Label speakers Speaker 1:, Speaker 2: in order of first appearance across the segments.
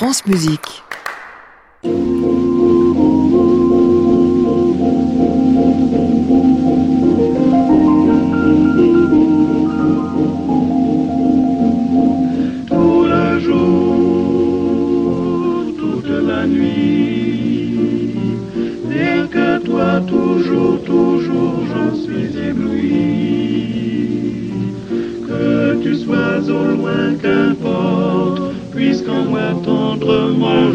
Speaker 1: France Musique.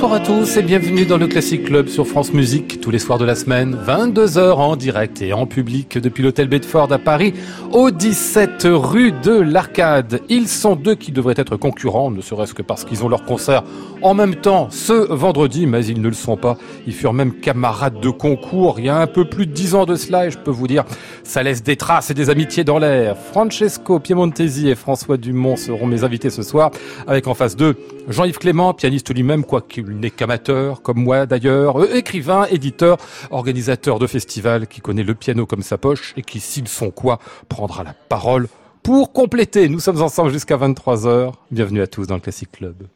Speaker 2: Bonsoir à tous et bienvenue dans le Classic Club sur France Musique tous les soirs de la semaine, 22h en direct et en public depuis l'hôtel Bedford à Paris, au 17 rue de l'Arcade. Ils sont deux qui devraient être concurrents, ne serait-ce que parce qu'ils ont leur concert en même temps ce vendredi, mais ils ne le sont pas. Ils furent même camarades de concours il y a un peu plus de dix ans de cela et je peux vous dire, ça laisse des traces et des amitiés dans l'air. Francesco Piemontesi et François Dumont seront mes invités ce soir, avec en face d'eux Jean-Yves Clément, pianiste lui-même, quoiqu'il n'est qu'amateur, comme moi d'ailleurs, euh, écrivain, éditeur, organisateur de festivals, qui connaît le piano comme sa poche et qui, s'ils sont quoi, prendra la parole pour compléter. Nous sommes ensemble jusqu'à 23h. Bienvenue à tous dans le Classic Club.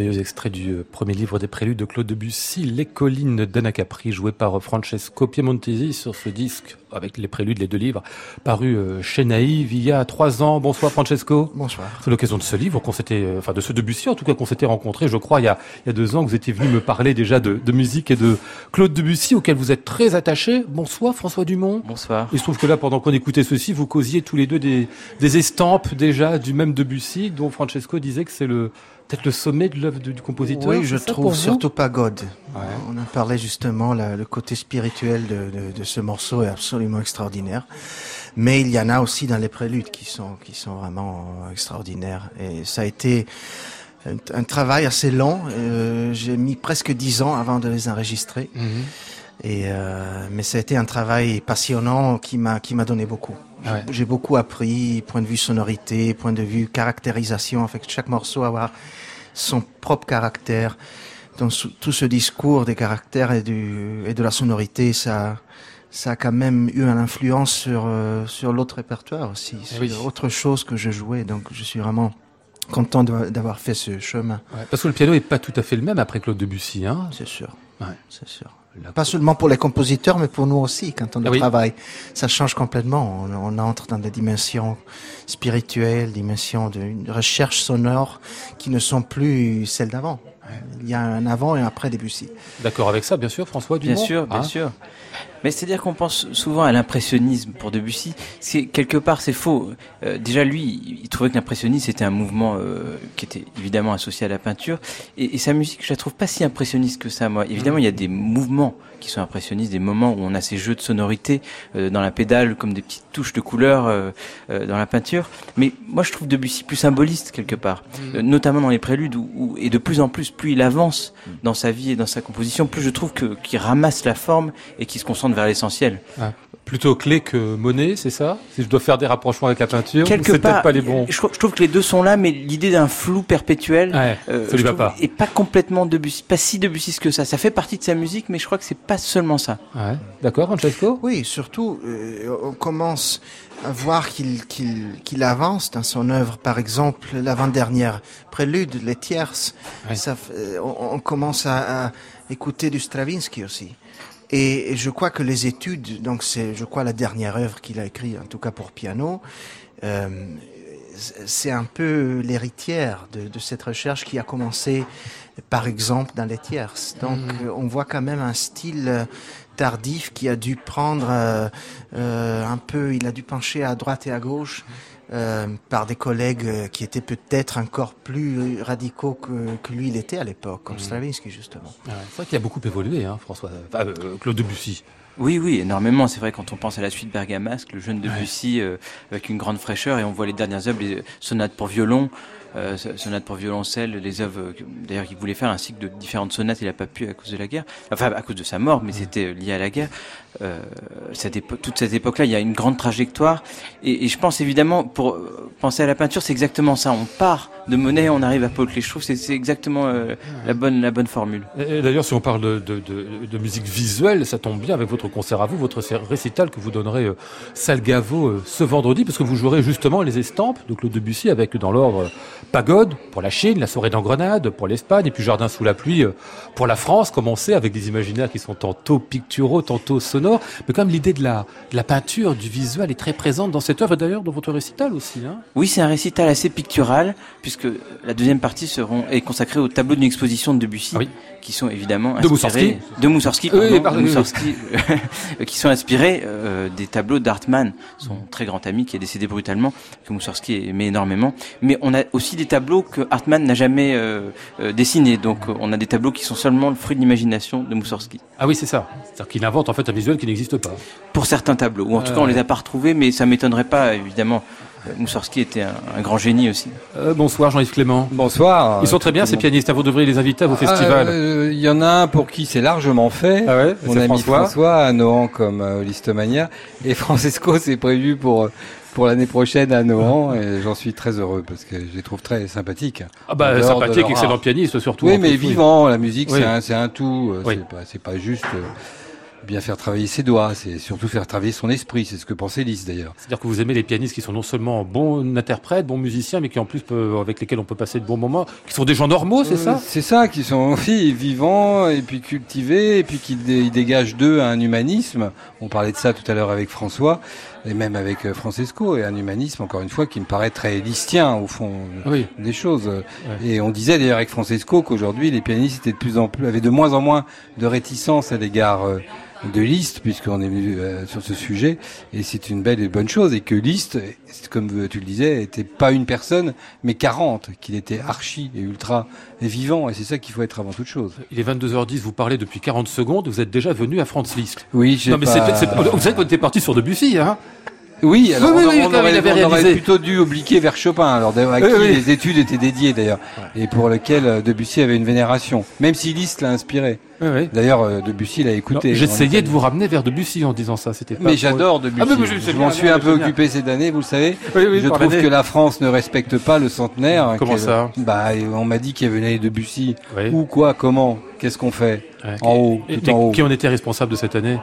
Speaker 2: Merveilleux extrait du euh, premier livre des préludes de Claude Debussy, Les collines d'Anacapri, joué par Francesco Piemontesi sur ce disque, avec les préludes, les deux livres, paru euh, chez Naïve il y a trois ans. Bonsoir Francesco.
Speaker 3: Bonsoir.
Speaker 2: C'est l'occasion de ce livre qu'on s'était, euh, enfin de ce Debussy en tout cas qu'on s'était rencontré, je crois, il y, a, il y a deux ans, que vous étiez venu me parler déjà de, de musique et de Claude Debussy, auquel vous êtes très attaché. Bonsoir François Dumont.
Speaker 4: Bonsoir.
Speaker 2: Il se trouve que là, pendant qu'on écoutait ceci, vous causiez tous les deux des, des estampes déjà du même Debussy, dont Francesco disait que c'est le peut-être le sommet de l'œuvre du, compositeur.
Speaker 3: Oui, je trouve surtout Pagode. Ouais. On en parlait justement, la, le côté spirituel de, de, de, ce morceau est absolument extraordinaire. Mais il y en a aussi dans les préludes qui sont qui sont vraiment extraordinaires. Et ça a été un, un travail assez long. Euh, J'ai mis presque dix ans avant de les enregistrer. Et euh, mais ça a été un travail passionnant qui m'a qui m'a donné beaucoup. Ouais. J'ai beaucoup appris, point de vue sonorité, point de vue caractérisation, avec chaque morceau avoir son propre caractère. Dans tout ce discours des caractères et, du, et de la sonorité, ça, ça a quand même eu une influence sur, euh, sur l'autre répertoire aussi, sur oui. autre chose que je jouais. Donc je suis vraiment content d'avoir fait ce chemin.
Speaker 2: Ouais, parce que le piano est pas tout à fait le même après Claude Debussy, hein
Speaker 3: C'est sûr. Ouais. C'est sûr. Pas seulement pour les compositeurs, mais pour nous aussi, quand on ah oui. travaille. Ça change complètement. On, on, entre dans des dimensions spirituelles, dimensions de recherche sonore qui ne sont plus celles d'avant. Il y a un avant et un après Debussy.
Speaker 2: D'accord avec ça, bien sûr, François
Speaker 4: Dumont Bien sûr, bien hein sûr. Mais c'est-à-dire qu'on pense souvent à l'impressionnisme pour Debussy. C'est quelque part c'est faux. Euh, déjà lui, il trouvait que l'impressionnisme c'était un mouvement euh, qui était évidemment associé à la peinture. Et, et, sa musique, je la trouve pas si impressionniste que ça. Moi, évidemment, il y a des mouvements qui sont impressionnistes, des moments où on a ces jeux de sonorité euh, dans la pédale, comme des petites touches de couleurs euh, euh, dans la peinture. Mais moi, je trouve Debussy plus symboliste quelque part, mmh. notamment dans les préludes. Où, où, et de plus en plus, plus il avance dans sa vie et dans sa composition, plus je trouve que qu'il ramasse la forme et qu'il se concentre vers l'essentiel.
Speaker 2: Ah. Plutôt clé que monnaie, c'est ça? Si je dois faire des rapprochements avec la peinture,
Speaker 4: c'est
Speaker 2: peut-être pas les bons.
Speaker 4: Je, je, trouve que les deux sont là, mais l'idée d'un flou perpétuel
Speaker 2: ouais, euh, ça lui va pas.
Speaker 4: est pas complètement Debussy, pas si Debussy que ça. Ça fait partie de sa musique, mais je crois que c'est pas seulement ça.
Speaker 2: Ouais. D'accord, Francesco?
Speaker 3: Oui, surtout, euh, on commence à voir qu'il qu'il qu'il avance dans son œuvre. Par exemple, l'avant-dernière prélude, les tierces, ouais. ça, on, on, commence à, à écouter du Stravinsky aussi. Et, je crois que les études, donc c'est, je crois, la dernière œuvre qu'il a écrite, en tout cas pour piano, euh, c'est un peu l'héritière de, de, cette recherche qui a commencé, par exemple, dans les tierces. Donc, mmh. on voit quand même un style tardif qui a dû prendre euh, euh, un peu, il a dû pencher à droite et à gauche. Euh, par des collègues qui étaient peut-être encore plus radicaux que, que lui il était à l'époque, comme mmh. Stravinsky justement.
Speaker 2: Ah, c'est vrai qu'il a beaucoup évolué, hein, François, enfin, euh, Claude Debussy.
Speaker 4: Oui, oui, énormément. C'est vrai quand on pense à la suite Bergamasque, le jeune Debussy ouais. euh, avec une grande fraîcheur, et on voit les dernières œuvres, les sonates pour violon, euh, sonate pour violoncelle, les œuvres d'ailleurs qu'il voulait faire un cycle de différentes sonates, il n'a pas pu à cause de la guerre, enfin à cause de sa mort, mais c'était lié à la guerre. Euh, cette toute cette époque-là, il y a une grande trajectoire, et, et, je pense évidemment pour penser à la peinture, c'est exactement ça. On part de Monet, on arrive à Paul Klee. Je trouve que c'est exactement euh, la bonne la bonne formule.
Speaker 2: Et, d'ailleurs, si on parle de, de, de, de, musique visuelle, ça tombe bien avec votre concert à vous, votre récital que vous donnerez euh, Salgavo euh, ce vendredi, parce que vous jouerez justement les estampes de Claude Debussy avec dans l'ordre Pagode pour la Chine, la soirée d'Engrenade pour l'Espagne, et puis Jardin sous la pluie pour la France, comme on sait, avec des imaginaires qui sont tantôt picturaux, tantôt sonores. Mais quand même, l'idée de la, de la peinture, du visuel est très présente dans cette œuvre, et d'ailleurs dans votre récital aussi. Hein
Speaker 4: oui, c'est un récital assez pictural, puisque la deuxième partie seront, est consacrée au tableau d'une exposition de Debussy.
Speaker 2: Ah oui
Speaker 4: qui sont évidemment
Speaker 2: inspirés de Moussorski,
Speaker 4: de Moussorski, pardon, oui, pardon, de Moussorski qui sont inspirés euh, des tableaux d'Artman, son très grand ami qui est décédé brutalement, que Moussorski aimait énormément. Mais on a aussi des tableaux que Hartmann n'a jamais euh, euh, dessinés, donc on a des tableaux qui sont seulement le fruit de l'imagination de Moussorski.
Speaker 2: Ah oui, c'est ça. C'est-à-dire qu'il invente en fait un visuel qui n'existe pas.
Speaker 4: Pour certains tableaux, ou en tout cas on les a pas retrouvés, mais ça m'étonnerait pas évidemment. Moussorski était un, un, grand génie aussi.
Speaker 2: Euh, bonsoir Jean-Yves Clément.
Speaker 5: Bonsoir.
Speaker 2: Ils sont très bien ces pianistes, vous devriez les inviter à vos festivals.
Speaker 5: Il euh, y en a un pour qui c'est largement fait.
Speaker 2: Ah ouais,
Speaker 5: Mon ami François, François à Nohant comme euh, Listomania. Et Francesco c'est prévu pour pour l'année prochaine à Nohant et j'en suis très heureux parce que je les trouve très sympathiques.
Speaker 2: Ah bah sympathique, excellent pianiste surtout.
Speaker 5: Oui mais vivant, la musique oui. c'est un, un, tout, oui. c'est pas, pas juste bien faire travailler ses doigts, c'est surtout faire travailler son esprit. C'est ce que pensait Liszt d'ailleurs.
Speaker 2: C'est-à-dire que vous aimez les pianistes qui sont non seulement bons interprètes, bons musiciens, mais qui en plus peuvent, avec lesquels on peut passer de bons moments, qui sont des gens normaux, c'est
Speaker 5: Euh,
Speaker 2: ça?
Speaker 5: C'est ça, qui sont oui, vivants et puis cultivés et puis qui dé- dégagent d'eux un humanisme. On parlait de ça tout à l'heure avec François et même avec euh, Francesco et un humanisme encore une fois qui me paraît très listien au fond
Speaker 2: Oui.
Speaker 5: des choses. Et on disait d'ailleurs avec Francesco qu'aujourd'hui les pianistes étaient de plus en plus avaient de moins en moins de réticence à l'égard euh, de Liszt puisqu'on est venu euh, sur ce sujet et c'est une belle et bonne chose et que Liszt comme tu le disais était pas une personne mais 40 qu'il était archi et ultra vivant et c'est ça qu'il faut être avant toute chose.
Speaker 2: Il est 22h10, vous parlez depuis 40 secondes, vous êtes déjà venu à Franz Liszt.
Speaker 5: Oui, j'ai
Speaker 2: Non mais
Speaker 5: pas-
Speaker 2: c'est, c'est- vous savez qu'on était parti sur Debussy, hein
Speaker 5: Oui, alors
Speaker 2: Oui,
Speaker 5: on,
Speaker 2: oui,
Speaker 5: on
Speaker 2: quand
Speaker 5: aurait,
Speaker 2: il avait
Speaker 5: on aurait
Speaker 2: réalisé.
Speaker 5: plutôt dû obliquer vers Chopin, alors à qui
Speaker 2: oui.
Speaker 5: les études étaient dédiées d'ailleurs, et pour lequel euh, Debussy avait une vénération, même si Liszt l'a inspiré. D'ailleurs, euh, Debussy l'a écouté.
Speaker 2: J'essayais de vous ramener vers Debussy en disant ça, c'était
Speaker 5: Mais j'adore Debussy.
Speaker 2: Ah, mais je
Speaker 5: m'en suis un peu occupé cette année, vous le savez. Je trouve que la France ne respecte pas le centenaire.
Speaker 2: Comment ça
Speaker 5: Bah, on m'a dit qu'il y avait Debussy.
Speaker 2: Oui.
Speaker 5: Où, quoi, comment Qu'est-ce qu'on fait. En haut,
Speaker 2: Et-
Speaker 5: tout en haut.
Speaker 2: Qui en était responsable de cette année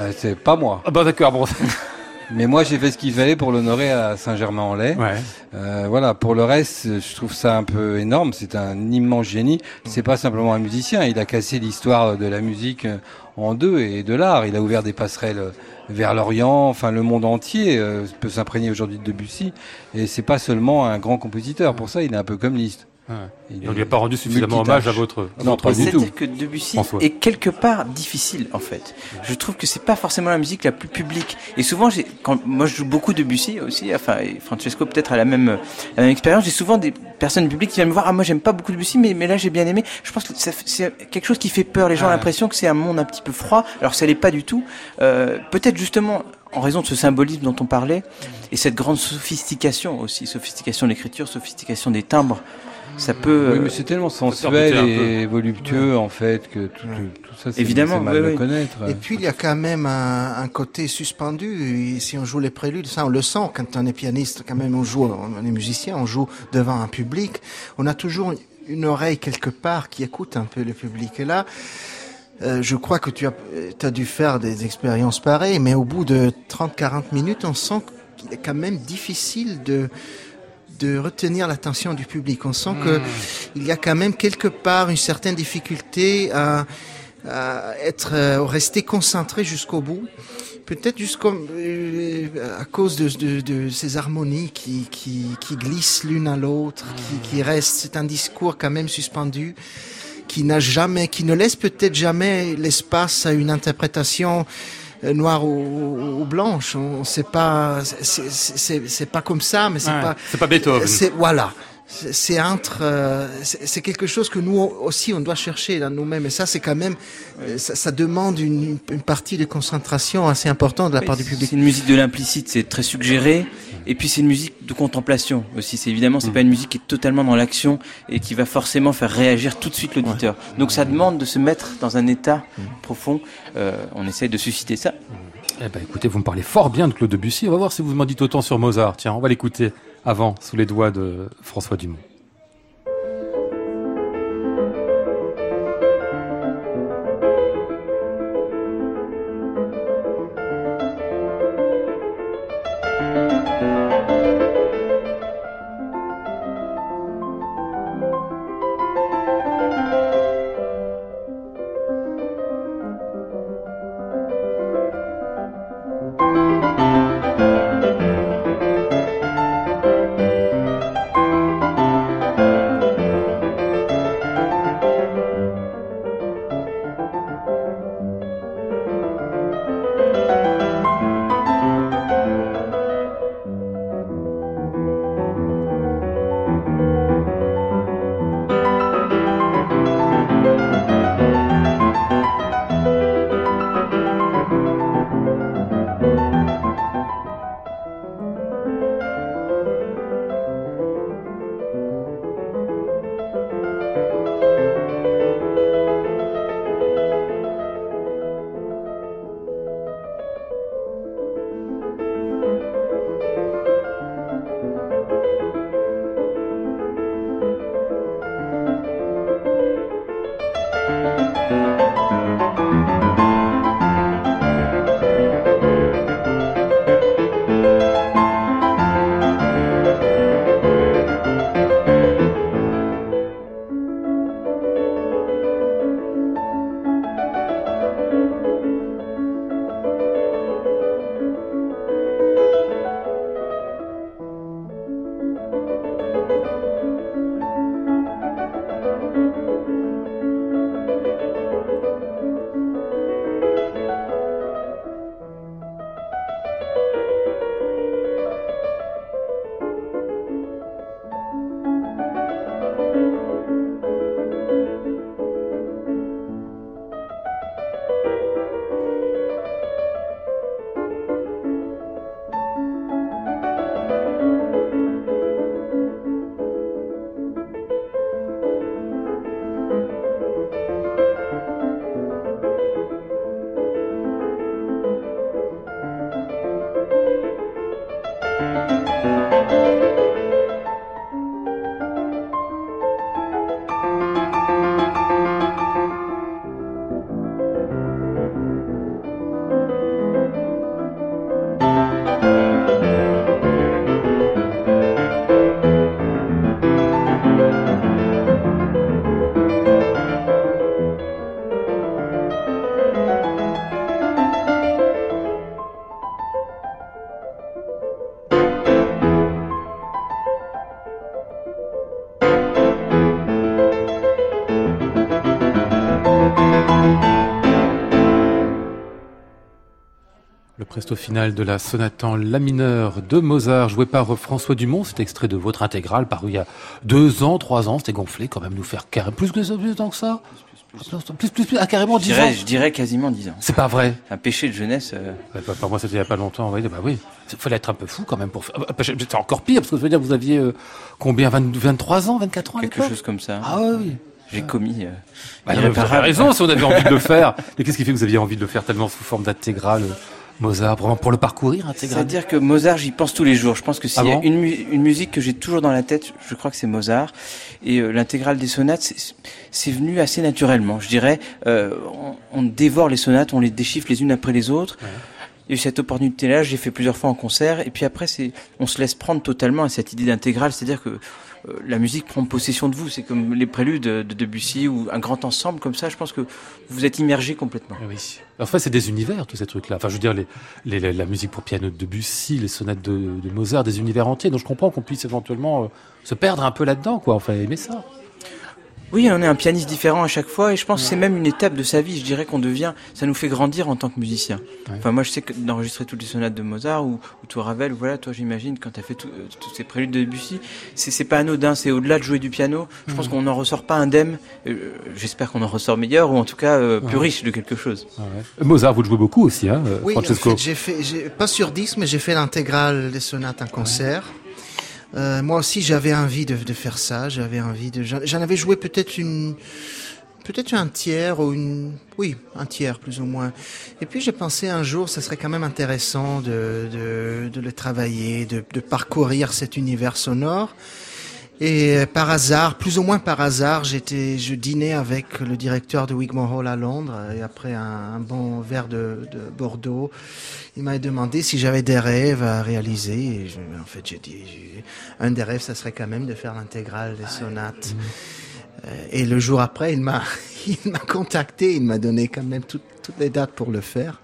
Speaker 5: Euh, C'est pas moi.
Speaker 2: Ah bah d'accord, bon.
Speaker 5: Mais moi, j'ai fait ce qu'il fallait pour l'honorer à Saint-Germain-en-Laye.
Speaker 2: Ouais.
Speaker 5: Euh, voilà. Pour le reste, je trouve ça un peu énorme. C'est un immense génie. C'est pas simplement un musicien. Il a cassé l'histoire de la musique euh, en deux et de l'art. Il a ouvert des passerelles euh, vers l'Orient. Enfin, le monde entier euh, peut s'imprégner aujourd'hui de Debussy. Et c'est pas seulement un grand compositeur. Pour ça, il est un peu comme Liszt.
Speaker 2: Ouais.
Speaker 5: Il
Speaker 2: Et on lui a pas rendu suffisamment hommage à votre, à
Speaker 5: Non,
Speaker 2: votre
Speaker 5: pas du tout.
Speaker 4: C'est-à-dire que Debussy
Speaker 2: François.
Speaker 4: est quelque part difficile en fait. Je trouve que c'est pas forcément la musique la plus publique. Et souvent, j'ai, quand moi je joue beaucoup Debussy aussi, enfin et Francesco peut-être a la même la même expérience. J'ai souvent des personnes publiques qui viennent me voir. Ah moi j'aime pas beaucoup Debussy, mais mais là j'ai bien aimé. Je pense que c'est quelque chose qui fait peur. Les gens ont l'impression que c'est un monde un petit peu froid, alors que ça l'est pas du tout. Euh, peut-être justement en raison de ce symbolisme dont on parlait et cette grande sophistication aussi, sophistication de l'écriture, sophistication des timbres. Ça peut.
Speaker 5: Oui,
Speaker 4: euh,
Speaker 5: mais c'est tellement sensuel et voluptueux en fait que tout, ça, c'est
Speaker 4: Évidemment,
Speaker 5: mal
Speaker 4: oui,
Speaker 5: de
Speaker 4: oui.
Speaker 5: connaître.
Speaker 3: Et puis il y a quand même un, un côté suspendu. Et si on joue les préludes, ça on le sent quand on est pianiste. Quand même, on joue, on est musicien, on joue devant un public. On a toujours une oreille quelque part qui écoute un peu le public. Et là, euh, je crois que tu as, as dû faire des expériences pareilles, mais au bout de 30-40 minutes, on sent qu'il est quand même difficile de de retenir l'attention du public. On sent que il y a quand même quelque part une certaine difficulté à, à être, euh, rester concentré jusqu'au bout. Peut-être euh, à cause de, de, de ces harmonies qui, qui, qui glissent l'une à l'autre, qui, qui restent. C'est un discours quand même suspendu qui n'a jamais, qui ne laisse peut-être jamais l'espace à une interprétation noire ou, ou blanche. On sait pas, c'est- pas comme ça, mais c'est
Speaker 2: Ouais.
Speaker 3: pas.
Speaker 2: C'est pas Beethoven.
Speaker 3: C'est voilà. C'est entre, euh, c'est quelque chose que nous aussi on doit chercher dans nous-mêmes. Et ça, c'est quand même, euh, ça, ça demande une, une partie de concentration assez importante de la part du public.
Speaker 4: C'est une musique de l'implicite, c'est très suggéré. Et puis c'est une musique de contemplation aussi. C'est évidemment,
Speaker 2: Mm.
Speaker 4: c'est pas une musique qui est totalement dans l'action et qui va forcément faire réagir tout de suite l'auditeur. Donc ça demande de se mettre dans un état
Speaker 2: Mm.
Speaker 4: profond. Euh, on essaye de susciter ça.
Speaker 2: Eh ben, écoutez, vous me parlez fort bien de Claude Debussy. On va voir si vous m'en dites autant sur Mozart. Tiens, on va l'écouter avant, sous les doigts de François Dumont. Presto final de la sonate en la mineur de Mozart, joué par François Dumont. C'est extrait de votre intégrale, paru il y a deux ans, trois ans. C'était gonflé quand même, nous faire carrément plus que plus temps que ça. Plus, plus, plus, ah, carrément
Speaker 4: Je
Speaker 2: 10 ans.
Speaker 4: dirais, je dirais quasiment 10 ans.
Speaker 2: C'est pas vrai.
Speaker 4: Un péché de jeunesse. euh,
Speaker 2: Ouais, bah, Par moi, c'était il y a pas longtemps. Oui, bah oui. Il fallait être un peu fou quand même pour faire. Ah, bah, C'était encore pire parce que je veux dire, vous aviez euh, combien 20 23 ans, 24 ans
Speaker 4: quelque chose comme ça.
Speaker 2: Ah oui, oui.
Speaker 4: J'ai commis. euh,
Speaker 2: Bah, non, vous avez raison si on avait envie de le faire. Mais qu'est-ce qui fait que vous aviez envie de le faire tellement sous forme d'intégrale euh, Mozart, vraiment pour le parcourir intégral
Speaker 4: C'est-à-dire que Mozart, j'y pense tous les jours. Je pense que s'il
Speaker 2: Ah
Speaker 4: y a
Speaker 2: bon?
Speaker 4: une, mu- une musique que j'ai toujours dans la tête, je crois que c'est Mozart. Et euh, l'intégrale des sonates, c'est- venu assez naturellement. Je dirais, euh, on, on dévore les sonates, on les déchiffre les unes après les autres. Il y a eu cette opportunité-là, j'ai fait plusieurs fois en concert. Et puis après, c'est, on se laisse prendre totalement à cette idée d'intégrale. C'est-à-dire que la musique prend possession de vous. C'est comme les préludes de, de Debussy ou un grand ensemble comme ça. Je pense que vous êtes immergé complètement.
Speaker 2: Oui. En fait, c'est des univers, tous ces trucs-là. Enfin, je veux dire, la musique pour piano de Debussy, les sonates de, de Mozart, des univers entiers. Donc, je comprends qu'on puisse éventuellement euh, se perdre un peu là-dedans, quoi. Enfin, aimer ça.
Speaker 4: Oui, on est un pianiste différent à chaque fois et je pense que c'est même une étape de sa vie. Je dirais qu'on devient, ça nous fait grandir en tant que musicien.
Speaker 2: Ouais.
Speaker 4: Enfin, moi, je sais que d'enregistrer toutes les sonates de Mozart ou, ou tout Ravel, voilà, toi, j'imagine, quand tu as fait euh, tous ces préludes de Debussy, c'est pas anodin, c'est au-delà de jouer du piano. Je pense qu'on n'en ressort pas indemne. Euh, J'espère qu'on en ressort meilleur ou en tout cas euh, plus
Speaker 2: Ouais.
Speaker 4: riche de quelque chose.
Speaker 2: Ouais. Mozart, vous le jouez beaucoup aussi, hein,
Speaker 3: Oui, en
Speaker 2: Francesco
Speaker 3: fait, j'ai fait, j'ai- pas sur disque, mais j'ai fait l'intégrale des sonates en concert. Euh, moi aussi, j'avais envie de, de faire ça. J'avais envie de. J'en avais joué peut-être une, peut-être un tiers ou une, oui, un tiers plus ou moins. Et puis j'ai pensé un jour, ça serait quand même intéressant de de, de le travailler, de, de parcourir cet univers sonore. Et euh, par hasard, plus ou moins par hasard, j'étais, je dînais avec le directeur de Wigmore Hall à Londres et après un, un bon verre de, de Bordeaux, il m'a demandé si j'avais des rêves à réaliser. Et je- en fait, j'ai dit, un des rêves, ça serait quand même de faire l'intégrale des sonates. Euh, Et le jour après, il m'a, il m'a contacté, il m'a donné quand même toutes les dates pour le faire.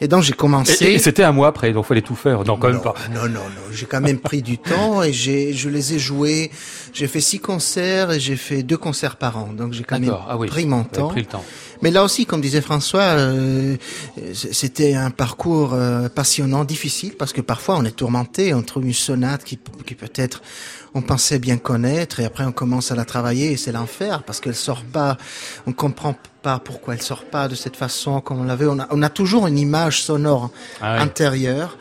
Speaker 3: Et donc j'ai commencé.
Speaker 2: Et, et c'était un mois après, donc fallait tout faire. Non, quand même
Speaker 3: non,
Speaker 2: pas.
Speaker 3: Non, non, non. J'ai quand même pris du temps et j'ai, je les ai joués. J'ai fait six concerts et j'ai fait deux concerts par an. Donc j'ai quand même.
Speaker 2: Ah oui.
Speaker 3: pris mon temps.
Speaker 2: pris le temps.
Speaker 3: Mais là aussi, comme disait François, euh, c'était un parcours euh, passionnant, difficile, parce que parfois on est tourmenté, on trouve une sonate qui, qui peut-être on pensait bien connaître, et après on commence à la travailler et c'est l'enfer, parce qu'elle sort pas, on comprend pas pourquoi elle sort pas de cette façon comme on l'avait. On a, on a toujours une image sonore
Speaker 2: Ah
Speaker 3: intérieure,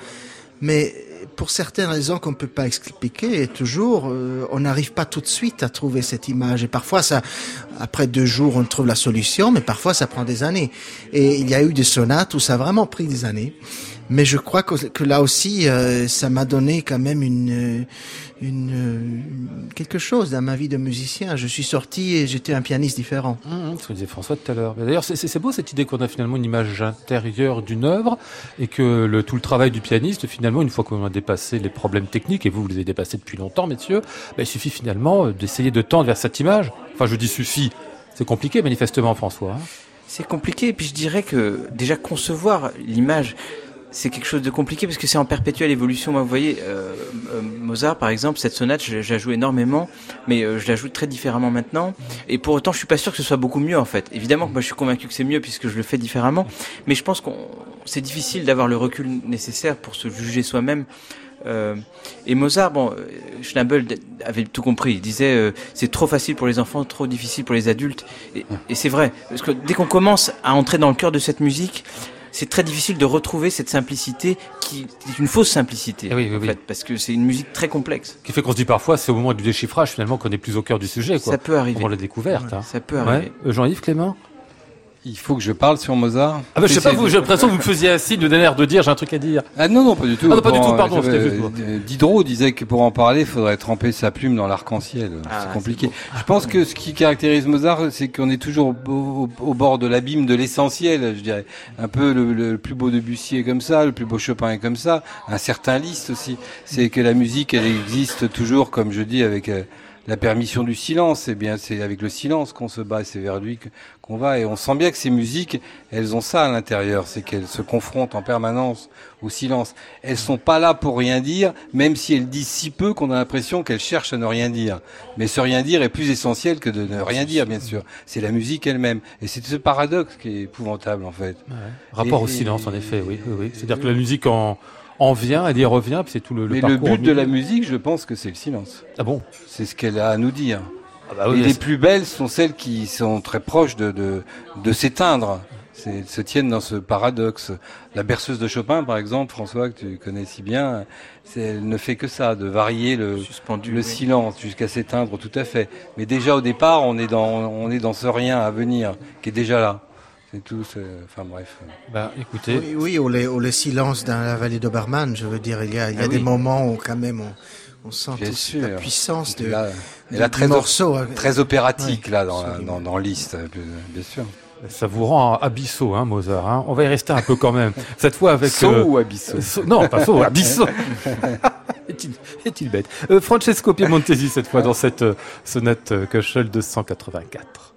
Speaker 3: mais pour certaines raisons qu'on peut pas expliquer, et toujours, euh, on n'arrive pas tout de suite à trouver cette image. Et parfois, ça, après deux jours, on trouve la solution, mais parfois, ça prend des années. Et il y a eu des sonates où ça a vraiment pris des années. Mais je crois que, que là aussi, euh, ça m'a donné quand même une, une, euh, quelque chose dans ma vie de musicien. Je suis sorti et j'étais un pianiste différent.
Speaker 2: Mmh, ce que disait François tout à l'heure. Mais D'ailleurs, c'est- beau cette idée qu'on a finalement une image intérieure d'une œuvre et que le, tout le travail du pianiste, finalement, une fois qu'on a dépassé les problèmes techniques, et vous, vous les avez dépassés depuis longtemps, messieurs, bah, il suffit finalement d'essayer de tendre vers cette image. Enfin, je dis suffit. C'est compliqué, manifestement, François. hein.
Speaker 4: C'est compliqué, et puis je dirais que déjà concevoir l'image, c'est quelque chose de compliqué parce que c'est en perpétuelle évolution. Moi, vous voyez, euh, euh, Mozart, par exemple, cette sonate, je, la joue énormément, mais euh, je la joue très différemment maintenant. Et pour autant, je suis pas sûr que ce soit beaucoup mieux, en fait. Évidemment que moi, je suis convaincu que c'est mieux puisque je le fais différemment, mais je pense qu'on c'est difficile d'avoir le recul nécessaire pour se juger soi-même. Et Mozart, bon, Schnabel avait tout compris. Il disait c'est trop facile pour les enfants, trop difficile pour les adultes. Et, et c'est vrai, parce que dès qu'on commence à entrer dans le cœur de cette musique, c'est très difficile de retrouver cette simplicité qui est une fausse simplicité,
Speaker 2: Eh oui, oui,
Speaker 4: en
Speaker 2: oui.
Speaker 4: parce que c'est une musique très complexe.
Speaker 2: Ce qui fait qu'on se dit parfois, c'est au moment du déchiffrage, finalement, qu'on est plus au cœur du sujet, quoi.
Speaker 4: Ça peut arriver.
Speaker 2: Pour la découverte. hein.
Speaker 4: Ça peut arriver.
Speaker 2: Euh, Jean-Yves Clément?
Speaker 5: Il faut que je parle sur Mozart.
Speaker 2: Ah bah, je sais pas, vous, j'ai l'impression que vous me faisiez un signe de l'air de dire, j'ai un truc à dire.
Speaker 5: Ah non, non, pas du tout.
Speaker 2: Ah non, pas du tout, pardon,
Speaker 5: euh, Diderot disait que pour en parler, il faudrait tremper sa plume dans l'arc-en-ciel.
Speaker 4: Ah,
Speaker 5: c'est compliqué. Je pense que ce qui caractérise Mozart, c'est qu'on est toujours au, au- au bord de l'abîme de l'essentiel, je dirais. Un peu le, le plus beau Debussy est comme ça, le plus beau Chopin est comme ça, un certain Liszt aussi. C'est que la musique, elle existe toujours, comme je dis, avec euh, la permission du silence. Eh bien, c'est avec le silence qu'on se bat, c'est vers lui qu'on va. Et on sent bien que ces musiques, elles ont ça à l'intérieur, c'est qu'elles se confrontent en permanence au silence. Elles sont pas là pour rien dire, même si elles disent si peu qu'on a l'impression qu'elles cherchent à ne rien dire. Mais ce rien dire est plus essentiel que de ne rien dire, bien sûr. C'est la musique elle-même. Et c'est ce paradoxe qui est épouvantable, en fait.
Speaker 2: Rapport au silence, en effet, oui. oui, C'est-à-dire que la musique en, en vient, elle y revient, puis c'est tout le, le
Speaker 5: Mais
Speaker 2: parcours.
Speaker 5: le but de la
Speaker 2: musique.
Speaker 5: je pense que c'est le silence.
Speaker 2: Ah bon?
Speaker 5: C'est ce qu'elle a à nous dire.
Speaker 2: ah bah oui,
Speaker 5: et les plus belles sont celles qui sont très proches de, de, de s'éteindre. C'est- Elles se tiennent dans ce paradoxe. La berceuse de Chopin, par exemple, François, que tu connais si bien, c'est- elle ne fait que ça, de varier le,
Speaker 4: Suspendu.
Speaker 5: le
Speaker 4: oui.
Speaker 5: silence jusqu'à s'éteindre tout à fait. Mais déjà au départ, on est dans, on est dans ce rien à venir qui est déjà là. C'est tout. Enfin bref.
Speaker 2: Bah, écoutez,
Speaker 3: Oui, oui, ou, les, ou le silence dans la vallée d'Obermann, je veux dire, il y a, il y a
Speaker 5: Ah
Speaker 3: des
Speaker 5: oui.
Speaker 3: moments où quand même on, on sent
Speaker 5: Bien
Speaker 3: toute
Speaker 5: sûr.
Speaker 3: la puissance de,
Speaker 5: là,
Speaker 3: du-
Speaker 5: là très,
Speaker 3: morceau. hein.
Speaker 5: très opératique
Speaker 3: Oui,
Speaker 5: là dans, la, dans, dans Liszt, euh, bien sûr.
Speaker 2: ça vous rend abyssaux, hein, Mozart. Hein. On va y rester un peu quand même. Cette fois avec...
Speaker 5: Saut
Speaker 2: euh,
Speaker 5: ou Abysso
Speaker 2: So- non, pas Abysso. est-il, est-il bête? Euh, Francesco Piemontesi, cette fois, dans cette euh, sonate euh, Köchel 284.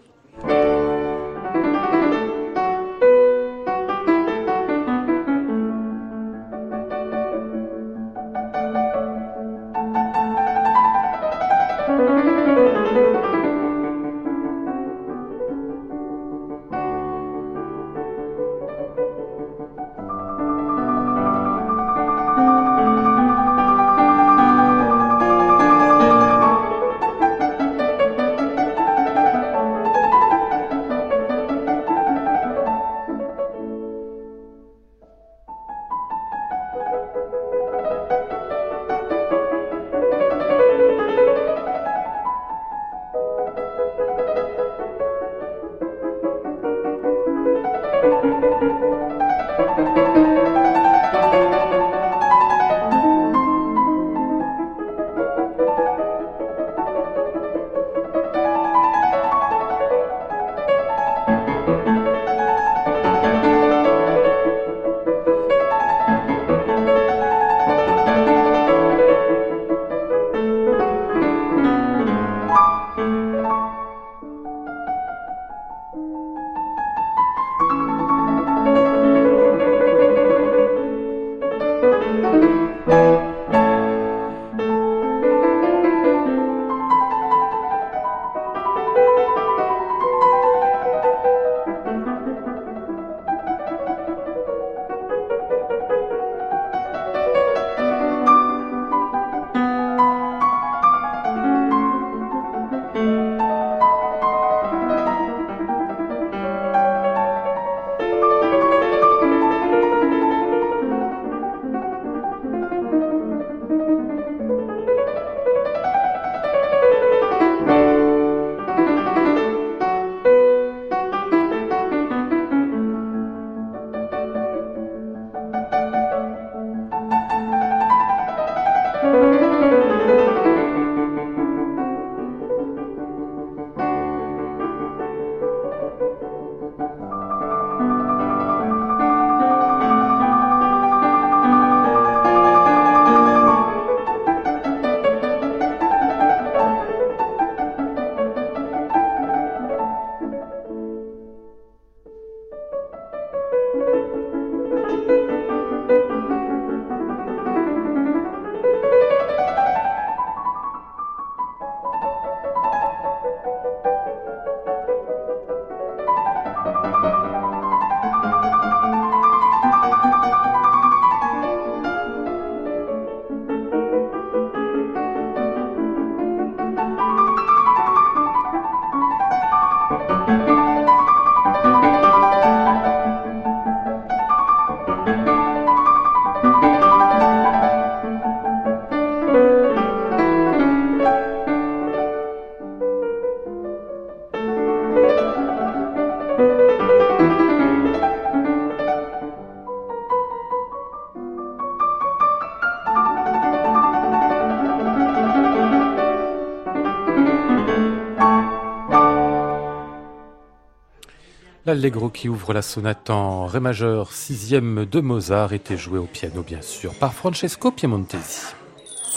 Speaker 2: L'allegro qui ouvre la sonate en ré majeur sixième de Mozart était joué au piano bien sûr par Francesco Piemontesi.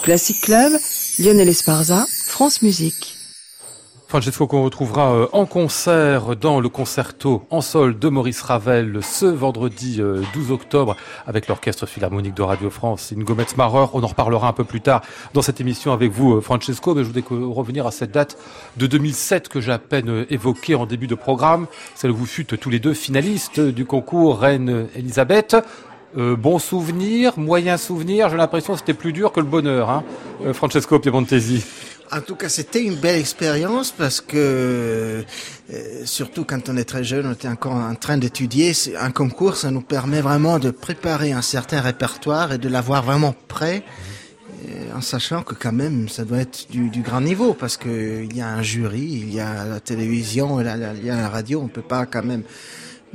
Speaker 6: Classic Club, Lionel Esparza, France Musique.
Speaker 2: Francesco qu'on retrouvera euh, en concert dans le concerto en sol de Maurice Ravel ce vendredi 12 euh, octobre avec l'orchestre philharmonique de Radio France, une Gomez Marreur. On en reparlera un peu plus tard dans cette émission avec vous, euh, Francesco. Mais je voudrais revenir à cette date de 2007 que j'ai à peine évoquée en début de programme, celle où vous fûtes tous les deux finalistes du concours Reine Elisabeth. bon souvenir, moyen souvenir, j'ai l'impression que c'était plus dur que le bonheur, hein, Francesco Piemontesi.
Speaker 3: En tout cas, c'était une belle expérience parce que, euh, surtout quand on est très jeune, on était encore en train d'étudier. Un concours, ça nous permet vraiment de préparer un certain répertoire et de l'avoir vraiment prêt, euh, en sachant que quand même, ça doit être du, grand niveau parce que il y a un jury, il y a la télévision, il y a la radio. On peut pas quand même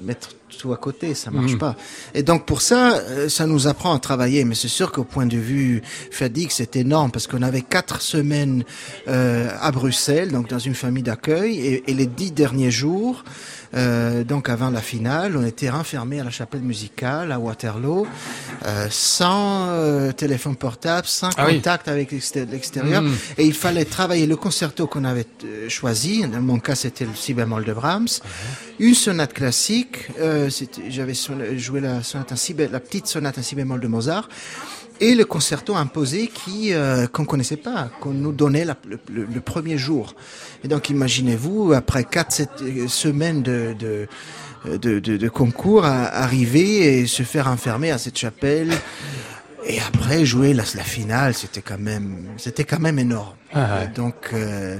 Speaker 3: mettre tout à côté, ça marche mhm. pas. Et donc pour ça, euh, ça nous apprend à travailler. Mais c'est sûr qu'au point de vue fatigue, c'est énorme parce qu'on avait quatre semaines euh, à Bruxelles, donc dans une famille d'accueil, et, et, les dix derniers jours, euh, donc avant la finale, on était renfermés à la chapelle musicale à Waterloo, euh, sans euh, téléphone portable, sans ah contact avec l'extérieur, mhm. et il fallait travailler le concerto qu'on avait euh, choisi. Dans mon cas, c'était le si bémol de Brahms, une sonate classique. J'avais joué la sonate si la petite sonate en si bémol de Mozart et le concerto imposé qui euh, qu'on connaissait pas, qu'on nous donnait le, premier jour. Et donc imaginez-vous, après quatre sept euh, semaines de, de de, de, de, concours, à arriver et se faire enfermer à cette chapelle. Et après jouer la, la finale, c'était quand même, c'était quand même énorme. Ah donc, euh,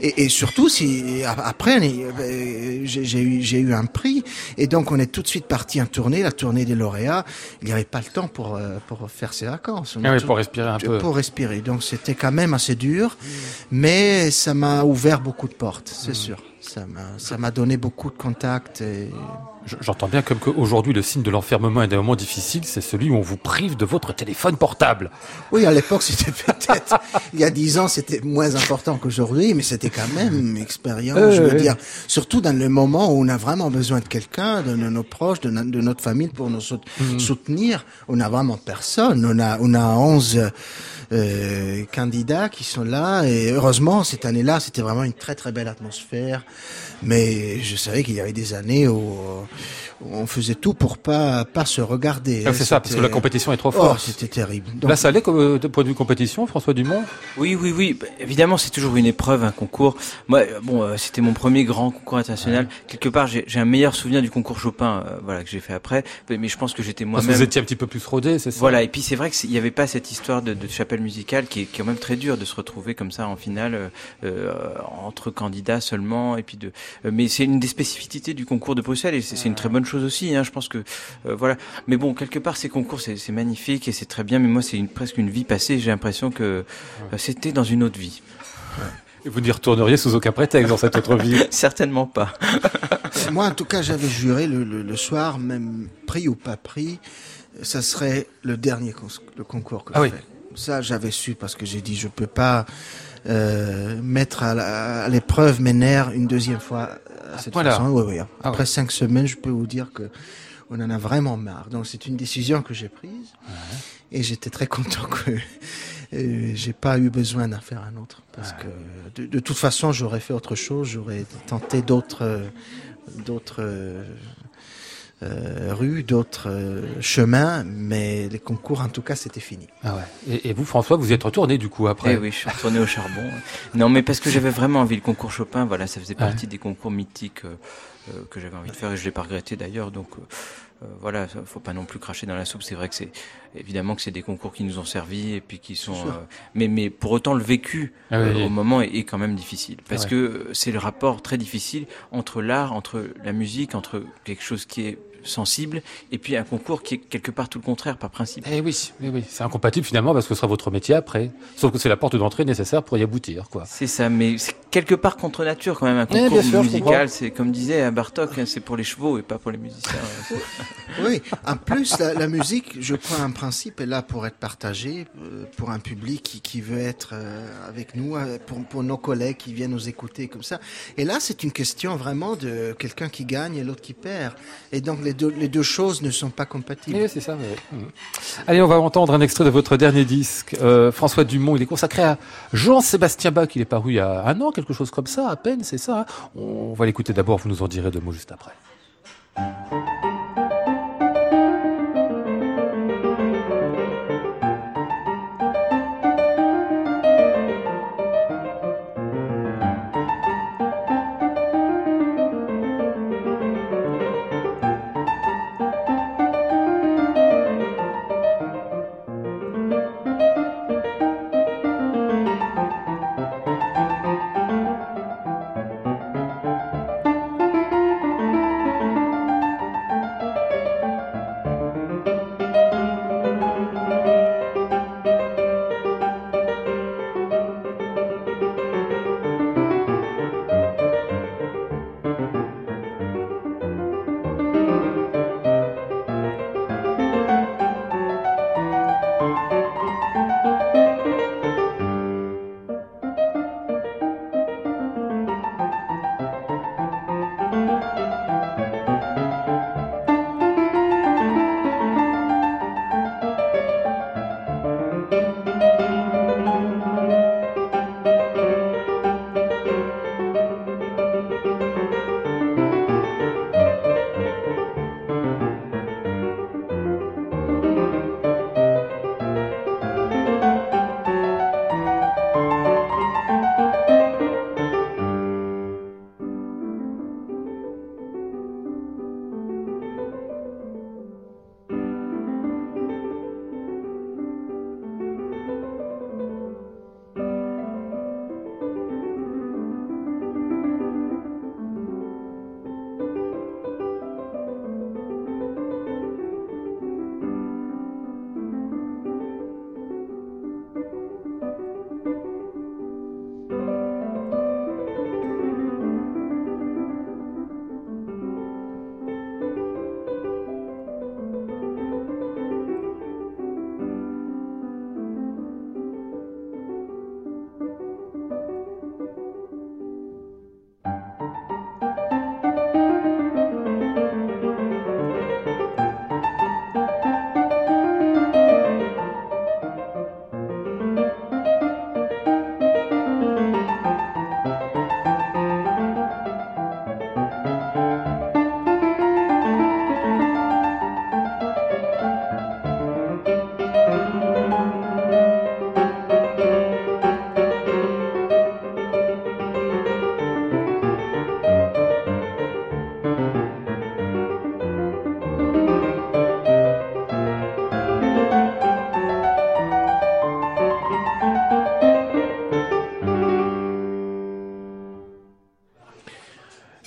Speaker 3: et, et, surtout, si après, euh, j'ai eu, j'ai eu un prix, et donc on est tout de suite parti en tournée, la tournée des lauréats. Il n'y avait pas le temps pour euh, pour faire ses vacances.
Speaker 2: Ah oui, pour respirer un peu.
Speaker 3: Pour respirer. Donc c'était quand même assez dur, mais ça m'a ouvert beaucoup de portes, c'est mmh. sûr. Ça m'a donné beaucoup de contacts. Et...
Speaker 2: J'entends bien comme qu'aujourd'hui, le signe de l'enfermement et d'un moment difficile, c'est celui où on vous prive de votre téléphone portable.
Speaker 3: Oui, à l'époque, c'était peut-être, il y a dix ans, c'était moins important qu'aujourd'hui, mais c'était quand même une expérience, je veux dire, surtout dans le moment où on a vraiment besoin de quelqu'un, de, nos proches, de, notre famille pour nous mmh. soutenir. On a vraiment personne. On a, on a 11 euh, candidats qui sont là, et heureusement, cette année-là, c'était vraiment une très très belle atmosphère. Mais je savais qu'il y avait des années où, on faisait tout pour pas pas se regarder.
Speaker 2: Ah, c'est ça, parce que la compétition est trop forte.
Speaker 3: Oh, c'était terrible.
Speaker 2: Donc... Là, ça allait comme euh, de point de vue compétition, François Dumont?
Speaker 4: Oui, oui, oui. Bah, évidemment, c'est toujours une épreuve, un concours. Moi, euh, bon, euh, c'était mon premier grand concours international. Quelque part, j'ai un meilleur souvenir du concours Chopin, voilà, que j'ai fait après. Mais je pense que j'étais moi-même.
Speaker 2: Vous étiez un petit peu plus rodé, c'est ça?
Speaker 4: Voilà. Et puis c'est vrai qu'il n'y avait pas cette histoire de, de chapelle musicale qui est, qui est quand même très dur de se retrouver comme ça en finale euh, entre candidats seulement. Et puis de. mais c'est une des spécificités du concours de Bruxelles et c'est une très bonne chose aussi. Hein, je pense que euh, voilà. Mais bon, quelque part, ces concours, c'est magnifique et c'est très bien. Mais moi, c'est presque une vie passée. J'ai l'impression que euh, c'était dans une autre vie.
Speaker 2: Et vous n'y retourneriez sous aucun prétexte dans cette autre vie
Speaker 4: Certainement pas.
Speaker 3: moi, en tout cas, j'avais juré le, le, soir, même pris ou pas pris, ça serait le dernier le concours que ah je fais. Ça, j'avais su parce que j'ai dit, je peux pas euh, mettre à l'épreuve mes nerfs une deuxième fois à cette façon. Oui, oui. Hein. Ah Après cinq semaines, je peux vous dire que on en a vraiment marre. Donc c'est une décision que j'ai prise et j'étais très content que euh, j'ai pas eu besoin d'en faire un autre parce que de, toute façon j'aurais fait autre chose, j'aurais tenté d'autres d'autres euh, rues, d'autres euh, chemins, mais les concours, en tout cas, c'était fini.
Speaker 2: Ah ouais. Et, vous, François, vous êtes retourné du coup après
Speaker 4: eh Oui, je suis retourné au charbon. Non, mais parce que j'avais vraiment envie. Le concours Chopin, voilà, ça faisait partie des concours mythiques euh, que j'avais envie de faire et je l'ai pas regretté d'ailleurs. Donc voilà, faut pas non plus cracher dans la soupe. C'est vrai que c'est évidemment que c'est des concours qui nous ont servi et puis qui sont. mais mais pour autant le vécu ah au moment est, quand même difficile parce que c'est le rapport très difficile entre l'art, entre la musique, entre quelque chose qui est sensible, et puis un concours qui est quelque part tout le contraire, par principe.
Speaker 2: Eh oui, oui, oui. c'est incompatible finalement parce que ce sera votre métier après. Sauf que c'est la porte d'entrée nécessaire pour y aboutir, quoi.
Speaker 4: C'est ça, mais c'est quelque part contre nature quand même un concours musical. C'est comme disait Bartok, hein, c'est pour les chevaux et pas pour les musiciens.
Speaker 3: oui, en plus la, musique, je crois un principe est là pour être partagé euh, pour un public qui, qui veut être euh, avec nous, euh, pour, pour nos collègues qui viennent nous écouter comme ça. Et là, c'est une question vraiment de quelqu'un qui gagne et l'autre qui perd. Et donc les les deux choses ne sont pas compatibles.
Speaker 2: Oui, c'est ça. Mm. Allez, on va entendre un extrait de votre dernier disque. Euh, François Dumont, il est consacré à Jean-Sébastien Bach. Il est paru il y a un an, quelque chose comme ça, à peine, c'est ça. hein. On va l'écouter d'abord, vous nous en direz deux mots juste après.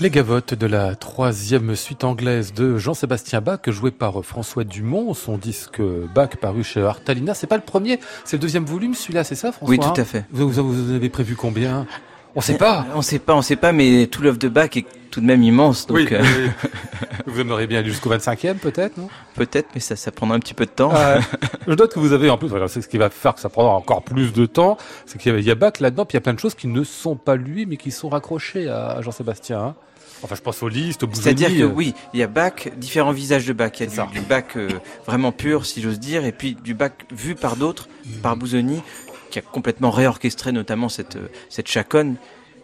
Speaker 2: Les gavottes de la troisième suite anglaise de Jean-Sébastien Bach, joué par François Dumont, son disque Bach paru chez Artalina. C'est pas le premier, c'est le deuxième volume, celui-là, c'est ça, François?
Speaker 4: Oui, tout à fait.
Speaker 2: Vous, vous- en avez prévu combien? On sait pas.
Speaker 4: On sait pas, on sait pas, mais tout l'œuvre de Bach est tout de même immense, donc
Speaker 2: oui,
Speaker 4: euh,
Speaker 2: vous aimeriez bien aller jusqu'au 25e, peut-être, non?
Speaker 4: Peut-être, mais ça, ça prendra un petit peu de temps.
Speaker 2: Euh, Je note que vous avez en plus, c'est ce qui va faire que ça prendra encore plus de temps, c'est qu'il y a- Bach là-dedans, puis il y a plein de choses qui ne sont pas lui, mais qui sont raccrochées à à Jean-Sébastien. hein. Enfin, je pense aux listes, aux.
Speaker 4: C'est-à-dire que oui, il y a Bach, différents visages de Bach. Il y a
Speaker 2: ça.
Speaker 4: du, Bach euh, vraiment pur, si j'ose dire, et puis du Bach vu par d'autres,
Speaker 2: Mhm.
Speaker 4: par Bouzoni, qui a complètement réorchestré notamment cette, euh, cette chaconne,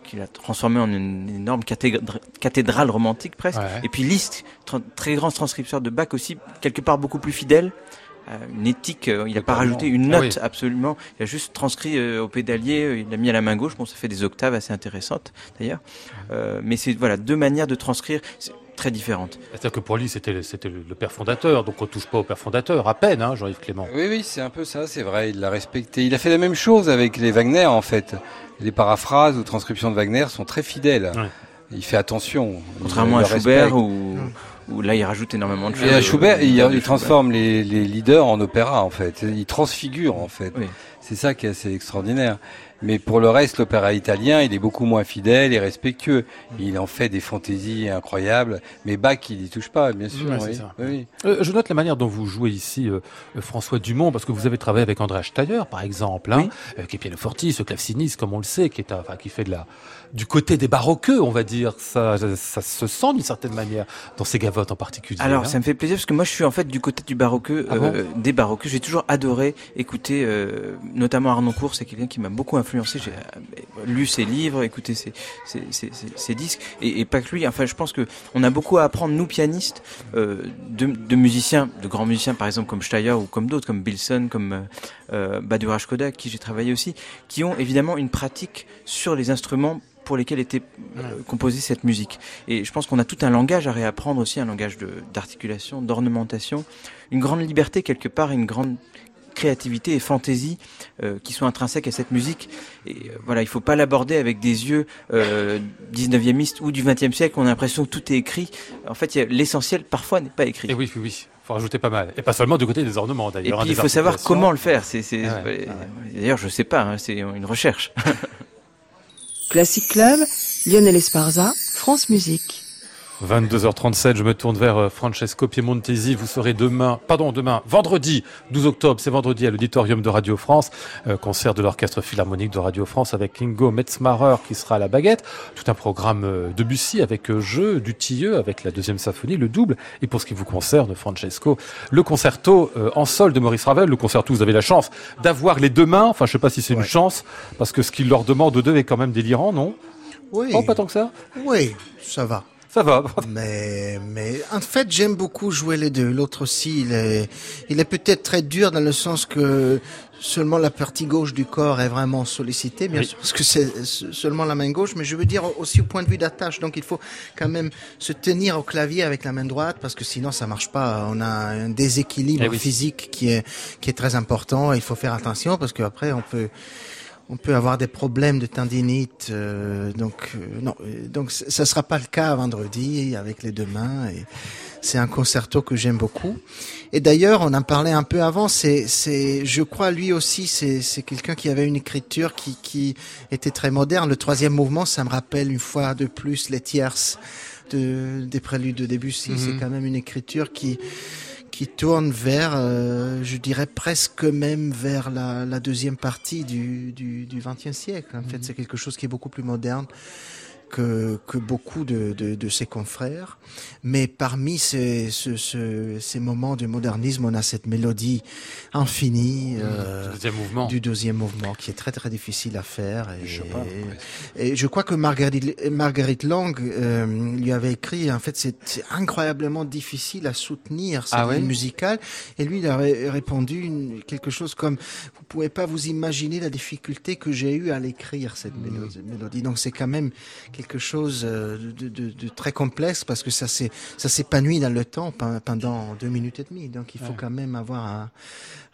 Speaker 4: qu'il a transformée en une énorme cathédra- cathédrale romantique presque.
Speaker 2: Ouais.
Speaker 4: Et puis Liszt, tra- très grand transcripteur de Bach aussi, quelque part beaucoup plus fidèle. Euh, une éthique, euh, il n'a pas rajouté une
Speaker 2: Ah
Speaker 4: note
Speaker 2: oui.
Speaker 4: absolument. Il a juste transcrit euh, au pédalier, il l'a mis à la main gauche. Bon, ça fait des octaves assez intéressantes d'ailleurs. Euh, mais c'est voilà deux manières de transcrire c'est très différentes.
Speaker 2: C'est-à-dire que pour lui, c'était le- père fondateur, donc on touche pas au père fondateur, à peine, hein, Jean-Yves Clément.
Speaker 5: Oui, oui, c'est un peu ça, c'est vrai, il l'a respecté. Il a fait la même chose avec les Wagner, en fait. Les paraphrases ou transcriptions de Wagner sont très fidèles.
Speaker 2: Ouais.
Speaker 5: Il fait attention.
Speaker 4: Contrairement
Speaker 5: Il
Speaker 4: à Schubert
Speaker 5: respecte.
Speaker 4: où, où là il rajoute énormément de choses.
Speaker 5: Et à Schubert, il, transforme les, les leaders en opéra, en fait. Il transfigure, en fait.
Speaker 4: Oui.
Speaker 5: C'est ça qui est assez extraordinaire. Mais pour le reste, l'opéra italien, il est beaucoup moins fidèle et respectueux. Il en fait des fantaisies incroyables, mais Bach, il n'y touche pas, bien sûr.
Speaker 2: Ouais,
Speaker 5: oui.
Speaker 2: c'est ça.
Speaker 5: Oui.
Speaker 2: Euh, je note la manière dont vous jouez ici, euh, euh, François Dumont, parce que vous avez travaillé avec André Steyer, par exemple, hein, euh, qui est pianoforti, ce claveciniste, comme on le sait, qui est, un- enfin, qui fait de la, du côté des baroqueux, on va dire. Ça, ça se sent d'une certaine manière dans ces gavottes en particulier.
Speaker 4: Alors,
Speaker 2: hein.
Speaker 4: ça me fait plaisir parce que moi, je suis en fait du côté du baroqueux,
Speaker 2: Ah bon?
Speaker 4: euh, des baroqueux. J'ai toujours adoré écouter, euh, notamment Arnaud Cour, c'est quelqu'un qui m'a beaucoup influencé. J'ai euh, lu ses livres, écouté ses, ses, ses, ses- ses disques, et, et pas que lui. Enfin, je pense que on a beaucoup à apprendre, nous pianistes, euh, de, de musiciens, de grands musiciens, par exemple comme Steyer ou comme d'autres, comme Bilson, comme euh, euh, Baduraj Koda, qui j'ai travaillé aussi, qui ont évidemment une pratique sur les instruments pour lesquels était euh, composée cette musique. Et je pense qu'on a tout un langage à réapprendre aussi, un langage d'articulation, d'ornementation, une grande liberté quelque part, une grande créativité et fantaisie euh, qui sont intrinsèques à cette musique. Et euh, voilà, il faut pas l'aborder avec des yeux euh, 19e ou du 20e siècle. On a l'impression que tout est écrit. En fait, il y a- l'essentiel parfois n'est pas écrit.
Speaker 2: Et oui, oui, oui. Faut rajouter pas mal. Et pas seulement du côté des ornements,
Speaker 4: Et
Speaker 2: d'ailleurs. hein,
Speaker 4: puis il faut savoir comment le faire. C'est, c'est-
Speaker 2: Ah ouais,
Speaker 4: D'ailleurs, je sais pas. hein, c'est une recherche.
Speaker 6: Classic Club, Lionel Esparza, France Musique.
Speaker 2: 22h37, je me tourne vers euh, Francesco Piemontesi. Vous serez demain, pardon, demain, vendredi 12 octobre, c'est vendredi à l'auditorium de Radio France, euh, concert de l'orchestre philharmonique de Radio France avec Ingo Metzmarer qui sera à la baguette. Tout un programme euh, de Bussy avec euh, jeu, du tilleux, avec la deuxième symphonie, le double. Et pour ce qui vous concerne, Francesco, le concerto euh, en sol de Maurice Ravel. Le concerto, vous avez la chance d'avoir les deux mains. Enfin, je sais pas si c'est une chance, parce que ce qu'il leur demande aux deux est quand même délirant, non?
Speaker 3: Oui,
Speaker 2: Oh, pas tant que ça?
Speaker 3: Oui, ça va.
Speaker 2: Ça va.
Speaker 3: Mais, mais en fait, j'aime beaucoup jouer les deux. L'autre aussi, il est, il est peut-être très dur dans le sens que seulement la partie gauche du corps est vraiment sollicitée, bien
Speaker 2: Oui.
Speaker 3: sûr, parce que c'est seulement la main gauche, mais je veux dire aussi au point de vue d'attache. Donc, il faut quand même se tenir au clavier avec la main droite, parce que sinon, ça marche pas. On a un déséquilibre
Speaker 2: Eh oui.
Speaker 3: physique qui est, qui est très important. Il faut faire attention, parce qu'après, on peut, on peut avoir des problèmes de tendinite, euh, donc euh, non, euh, donc ça sera pas le cas vendredi avec les deux mains. Et c'est un concerto que j'aime beaucoup. Et d'ailleurs, on en parlait un peu avant. C'est, c'est, je crois lui aussi, c'est, c'est quelqu'un qui avait une écriture qui, qui était très moderne. Le troisième mouvement, ça me rappelle une fois de plus les tierces de, des préludes de Debussy.
Speaker 2: Mhm.
Speaker 3: C'est quand même une écriture qui qui tourne vers, euh, je dirais presque même vers la, la deuxième partie du du du XXe siècle. En fait, c'est quelque chose qui est beaucoup plus moderne que, que beaucoup de, de, de ses confrères. Mais parmi ces, ce, ce- ces moments de modernisme, on a cette mélodie infinie euh,
Speaker 2: Deuxième mouvement.
Speaker 3: du deuxième mouvement qui est très très difficile à faire. Et,
Speaker 2: Chopin,
Speaker 3: et je crois que Marguerite, Marguerite Long euh, lui avait écrit, en fait, c'est incroyablement difficile à soutenir cette
Speaker 2: Ah ouais
Speaker 3: musicale. Et lui, il avait répondu une- quelque chose comme, vous pouvez pas vous imaginer la difficulté que j'ai eu à l'écrire, cette
Speaker 2: Mm.
Speaker 3: mélo- mélodie. Donc c'est quand même quelque chose euh, de, de- de très complexe parce que ça s'est- ça s'épanouit dans le temps pe- pendant deux minutes et demie. Donc il faut
Speaker 2: Ouais.
Speaker 3: quand même avoir un-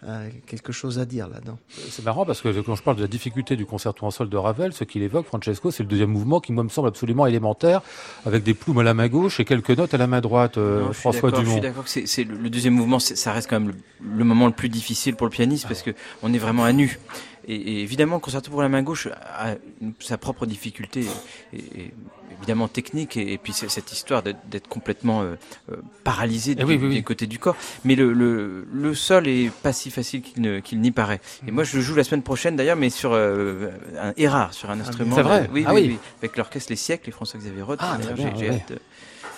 Speaker 3: un- quelque chose à dire là-dedans.
Speaker 2: C'est marrant parce que quand je parle de la difficulté du concerto en sol de Ravel, ce qu'il évoque, Francesco, c'est le deuxième mouvement qui, moi, me semble absolument élémentaire, avec des plumes à la main gauche et quelques notes à la main droite, euh,
Speaker 4: Non, je suis
Speaker 2: François
Speaker 4: d'accord, Je suis
Speaker 2: Dumont.
Speaker 4: d'accord que c'est, le, le deuxième mouvement, ça reste quand même le, le moment le plus difficile pour le pianiste parce que on est vraiment à nu. Et, et évidemment, le concerto pour la main gauche a une- sa propre difficulté, et, et évidemment technique, et, puis cette histoire d'être, complètement euh, euh, paralysé
Speaker 2: Eh
Speaker 4: du,
Speaker 2: oui, oui, oui.
Speaker 4: des côtés du corps. Mais le, le, le sol est pas si facile qu'il, n'y paraît. Et moi, je le joue la semaine prochaine d'ailleurs, mais sur euh, un Erard, sur un instrument.
Speaker 2: c'est vrai
Speaker 4: Oui,
Speaker 2: Ah
Speaker 4: oui, avec l'orchestre Les Siècles et François-Xavier Roth.
Speaker 2: Ah,
Speaker 4: j'ai,
Speaker 2: ouais.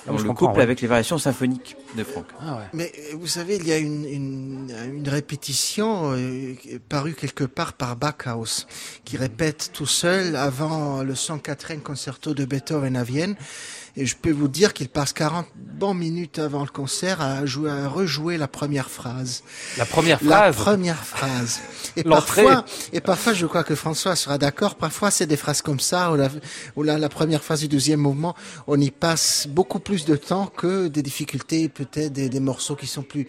Speaker 2: Ah, je
Speaker 4: le couple
Speaker 2: ouais.
Speaker 4: avec les variations symphoniques de Franck.
Speaker 2: Ah ouais.
Speaker 3: Mais euh, vous savez, il y a une, une, une répétition euh, parue quelque part par Backhaus, qui répète tout seul avant le 104e concerto de Beethoven à Vienne. Et je peux vous dire qu'il passe 40 bonnes minutes avant le concert à, jouer, à rejouer la première phrase.
Speaker 2: La première
Speaker 3: La
Speaker 2: phrase.
Speaker 3: première phrase. Et parfois, et parfois, je crois que François sera d'accord. Parfois, c'est des phrases comme ça, où la, où la, la première phrase du deuxième mouvement, on y passe beaucoup plus de temps que des difficultés, peut-être des, des morceaux qui sont plus,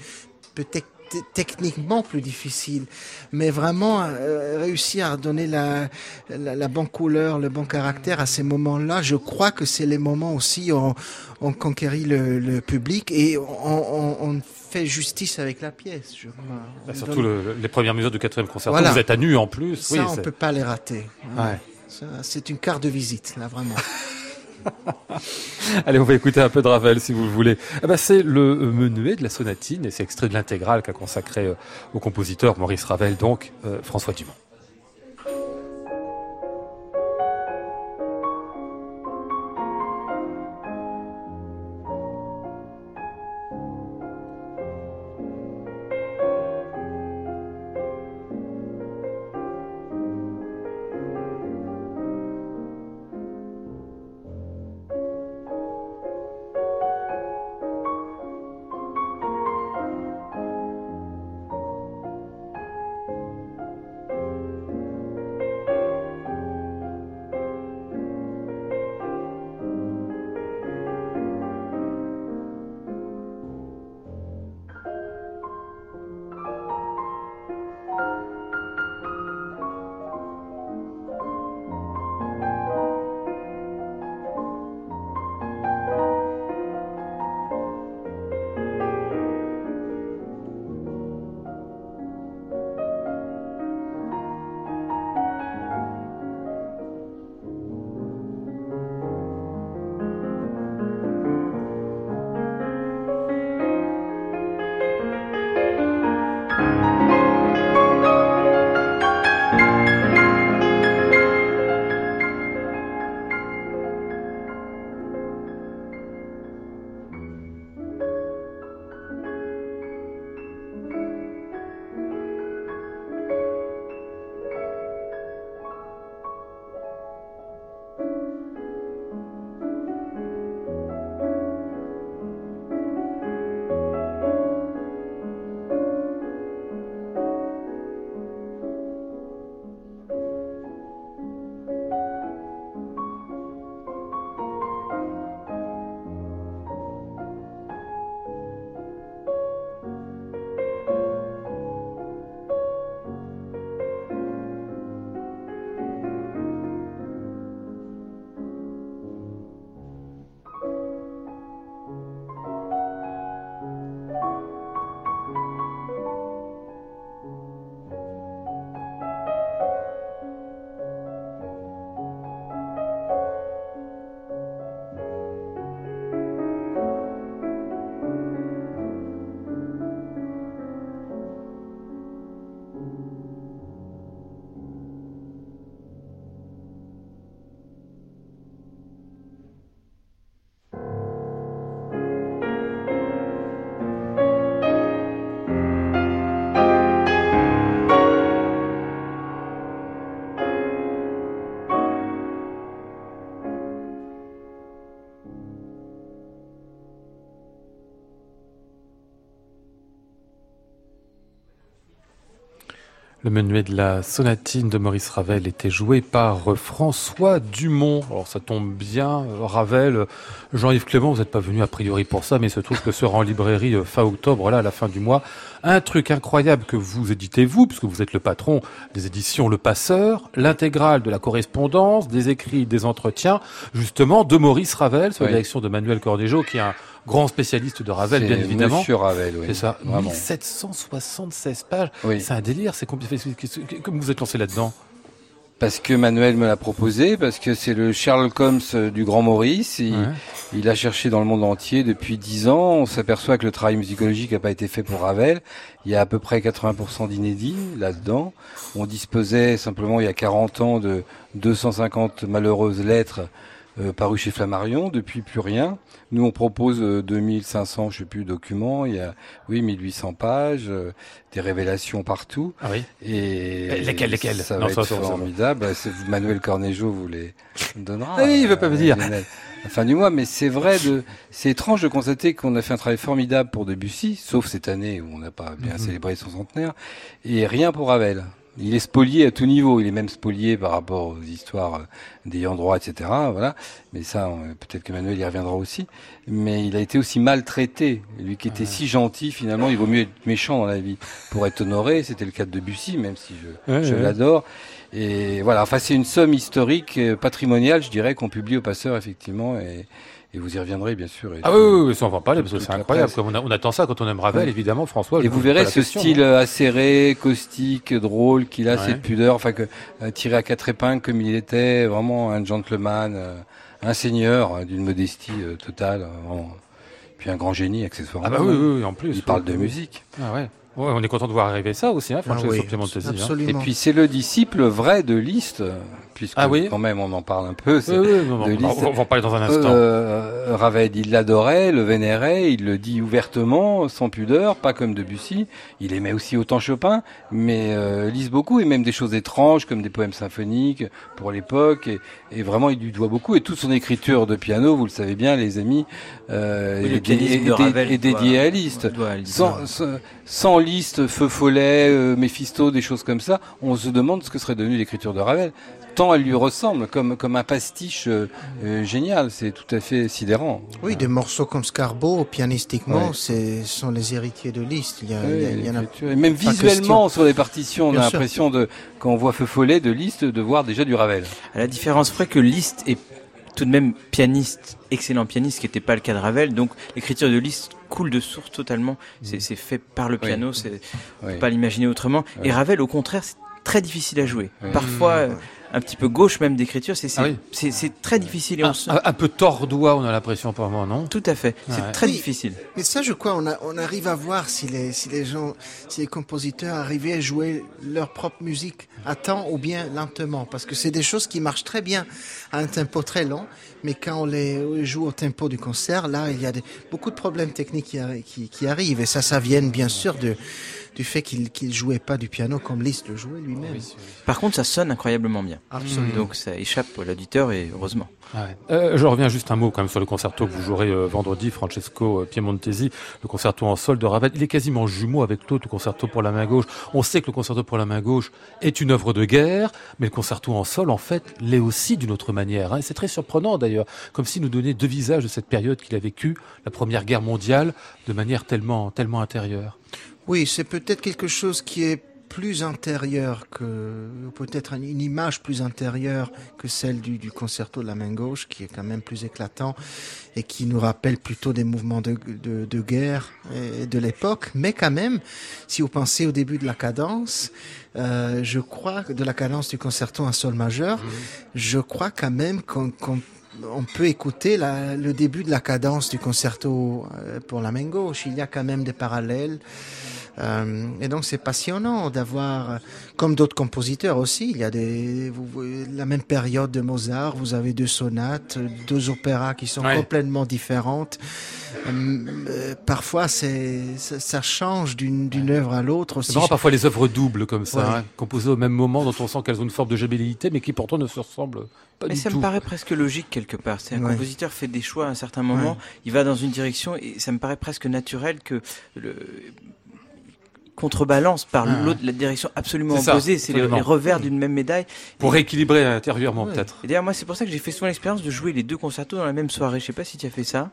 Speaker 3: peut-être techniquement plus difficile, mais vraiment euh, réussir à donner la, la, la, bonne couleur, le bon caractère à ces moments-là, je crois que c'est les moments aussi où on, on conquérit le, le public et on, on, on, fait justice avec la pièce, je crois.
Speaker 2: Bah, surtout le, les premières mesures du quatrième concert. Voilà. Vous êtes à nu en plus.
Speaker 3: Ça, oui, on peut pas les rater. Ouais. C'est une carte de visite, là, vraiment.
Speaker 2: Allez, on va écouter un peu de Ravel si vous le voulez. Eh ben, c'est le menuet de la sonatine et c'est extrait de l'intégrale qu'a consacré euh, au compositeur Maurice Ravel, donc euh, François Dumont. Le menuet de la sonatine de Maurice Ravel était joué par François Dumont. Alors ça tombe bien, Ravel, Jean-Yves Clément, vous n'êtes pas venu a priori pour ça, mais il se trouve que sera en librairie euh, fin octobre, là, à la fin du mois, un truc incroyable que vous éditez vous, puisque vous êtes le patron des éditions Le Passeur, l'intégrale de la correspondance, des écrits, des entretiens, justement, de Maurice Ravel, sous la direction de Manuel Cordejo, qui est un grand spécialiste de Ravel, bien évidemment.
Speaker 5: Monsieur Ravel, oui.
Speaker 2: C'est ça. Vraiment. 1776 pages. Oui. C'est un délire. C'est compliqué. Comment vous êtes lancé là-dedans
Speaker 5: parce que Manuel me l'a proposé, parce que c'est le Sherlock Holmes euh, du Grand Maurice. Il, ouais. il, a cherché dans le monde entier depuis dix ans. On s'aperçoit que le travail musicologique n'a pas été fait pour Ravel. Il y a à peu près 80% d'inédits là-dedans. On disposait simplement il y a 40 ans de 250 malheureuses lettres euh, paru chez Flammarion, depuis plus rien. Nous, on propose euh, 2500, je sais plus, documents. Il y a, oui, 1800 pages, euh, des révélations partout.
Speaker 2: Ah oui.
Speaker 5: Et
Speaker 2: lesquelles, lesquelles?
Speaker 5: Ça va non, être ça, formidable. Ça, ça. Manuel Cornejo vous les donnera.
Speaker 2: Ah oui, il veut pas me dire.
Speaker 5: La fin du mois, mais c'est vrai de, c'est étrange de constater qu'on a fait un travail formidable pour Debussy, sauf cette année où on n'a pas bien mm -hmm. célébré son centenaire, et rien pour Ravel. Il est spolié à tout niveau. Il est même spolié par rapport aux histoires euh, d'ayant droit, etc. Voilà. Mais ça, peut-être que Manuel y reviendra aussi. Mais il a été aussi maltraité. Lui qui était si gentil, finalement, il vaut mieux être méchant dans la vie pour être honoré. C'était le cas de Debussy, même si je, je l'adore. Et voilà. Enfin, c'est une somme historique, euh, patrimoniale, je dirais, qu'on publie au passeur, effectivement. Et, et vous y reviendrez, bien sûr.
Speaker 2: ah oui, oui, oui, ça on va en parler, parce que c'est incroyable. On, on, attend ça quand on aime Ravel, évidemment, François.
Speaker 5: Et vous verrez ce style hein. acéré, caustique, drôle qu'il a, cette pudeur, enfin, que, euh, tiré à quatre épingles comme il était, vraiment un gentleman, euh, un seigneur euh, d'une modestie totale, puis un grand génie, accessoirement.
Speaker 2: Ah bah oui, oui, en plus.
Speaker 5: Il parle de musique.
Speaker 2: Ah ouais. Ouais, on est content de voir arriver ça aussi, hein, Francesco ah oui,
Speaker 3: Piemontesi. Hein.
Speaker 5: Et puis c'est le disciple vrai de Liszt, puisque ah oui quand même on en parle un peu.
Speaker 2: Oui, oui, non, de Liszt. On va en parler dans un instant.
Speaker 5: Euh, Ravel, il l'adorait, le vénérait, il le dit ouvertement, sans pudeur, pas comme Debussy. Il aimait aussi autant Chopin, mais euh, Liszt beaucoup, et même des choses étranges comme des poèmes symphoniques pour l'époque. Et, et, vraiment, il lui doit beaucoup. Et toute son écriture de piano, vous le savez bien, les amis, euh,
Speaker 4: oui, est,
Speaker 5: dédié à Liszt. Sans, sans Liszt, Feu Follet, euh, Méphisto, des choses comme ça, on se demande ce que serait devenu l'écriture de Ravel. Tant elle lui ressemble, comme, comme un pastiche euh, euh, génial, c'est tout à fait sidérant.
Speaker 3: Oui, des morceaux comme Scarbo, pianistiquement, ce sont les héritiers de Liszt. Il y, a, il y, en a
Speaker 5: Et même visuellement, sur les partitions, on a l'impression, de, quand on voit Feu Follet de Liszt, de voir déjà du Ravel.
Speaker 4: À la différence près que Liszt est tout de même pianiste, excellent pianiste, ce qui n'était pas le cas de Ravel. Donc l'écriture de Liszt coule de source totalement. C'est fait par le piano, c'est pas l'imaginer autrement. Et Ravel, au contraire, c'est très difficile à jouer. Parfois, un petit peu gauche même d'écriture, c'est ah c'est très difficile. Et
Speaker 2: un, un, peu tord-doigt, on a l'impression par moi, non?
Speaker 4: Tout à fait, c'est très difficile.
Speaker 3: Mais ça, je crois, on, a, on arrive à voir si les, si les gens, si les compositeurs arrivaient à jouer leur propre musique à temps ou bien lentement, parce que c'est des choses qui marchent très bien à un tempo très lent, mais quand on les joue au tempo du concert, là, il y a des, beaucoup de problèmes techniques qui, qui, qui arrivent, et ça, ça vient bien sûr de du fait qu'il ne jouait pas du piano comme Liszt le jouait lui-même.
Speaker 4: Par contre, ça sonne incroyablement bien. Absolument. Donc ça échappe à l'auditeur et heureusement.
Speaker 2: Euh, je reviens juste un mot quand même sur le concerto que vous jouerez euh, vendredi, Francesco euh, Piemontesi, le concerto en sol de Ravel. Il est quasiment jumeau avec l'autre, le concerto pour la main gauche. On sait que le concerto pour la main gauche est une œuvre de guerre, mais le concerto en sol, en fait, l'est aussi d'une autre manière. Hein. C'est très surprenant d'ailleurs, comme s'il nous donnait deux visages de cette période qu'il a vécue, la Première Guerre mondiale, de manière tellement, tellement intérieure.
Speaker 3: Oui, c'est peut-être quelque chose qui est plus intérieur que, peut-être une image plus intérieure que celle du, du, concerto de la main gauche, qui est quand même plus éclatant et qui nous rappelle plutôt des mouvements de, de, de guerre et de l'époque. Mais quand même, si vous pensez au début de la cadence, euh, je crois que de la cadence du concerto en sol majeur, mmh. je crois quand même qu'on on peut écouter la, le début de la cadence du concerto euh, pour la main gauche. Il y a quand même des parallèles. Euh, et donc c'est passionnant d'avoir, comme d'autres compositeurs aussi, il y a des, vous, la même période de Mozart, vous avez deux sonates, deux opéras qui sont complètement différentes. Euh, parfois, c'est ça, ça, change d'une œuvre à l'autre.
Speaker 2: C'est marrant, parfois les œuvres doubles comme ça, hein, composées au même moment, dont on sent qu'elles ont une forme de gémellité, mais qui pourtant ne se ressemblent pas
Speaker 4: mais
Speaker 2: du
Speaker 4: ça
Speaker 2: tout.
Speaker 4: me paraît presque logique quelque part. C'est un compositeur fait des choix à un certain moment, il va dans une direction et ça me paraît presque naturel que le contrebalance par ah. l'autre la direction absolument opposée. C'est les, revers d'une même médaille.
Speaker 2: Pour rééquilibrer intérieurement peut-être.
Speaker 4: Et d'ailleurs moi c'est pour ça que j'ai fait souvent l'expérience de jouer les deux concertos dans la même soirée. Je sais pas si tu as fait ça.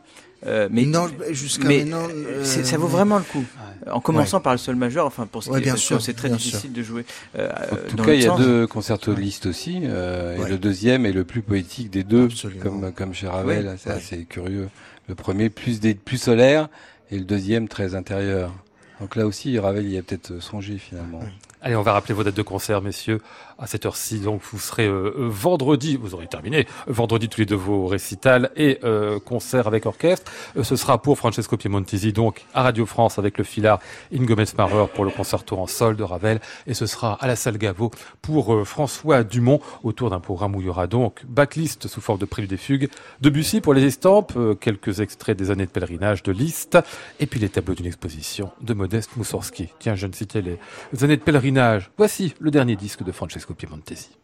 Speaker 3: Euh, mais non, jusqu'à maintenant,
Speaker 4: euh, ça vaut vraiment le coup. En commençant par le sol majeur, enfin pour ce qui bien sûr, c'est très difficile de jouer.
Speaker 5: Euh, en tout cas, il y a deux concertos de Liszt aussi, euh, et le deuxième est le plus poétique des deux, comme comme chez Ravel. C'est assez curieux. Le premier plus des, plus solaire et le deuxième très intérieur. Donc là aussi, Ravel y a peut-être songé finalement.
Speaker 2: Allez, on va rappeler vos dates de concert, messieurs à cette heure-ci. Donc vous serez euh, euh, vendredi, vous aurez terminé vendredi tous les deux vos récitals et euh, concerts avec orchestre. Euh, ce sera pour Francesco Piemontesi donc à Radio France avec le filard Ingomez Marer pour le concerto en sol de Ravel et ce sera à la salle Gaveau pour François Dumont autour d'un programme où il y aura donc backlist sous forme de prélude des fugues, Debussy pour les estampes, quelques extraits des années de pèlerinage de Liszt et puis les tableaux d'une exposition de Modeste Moussorski. Tiens, je ne citais les années de pèlerinage. Voici le dernier disque de Francesco Piemontesi.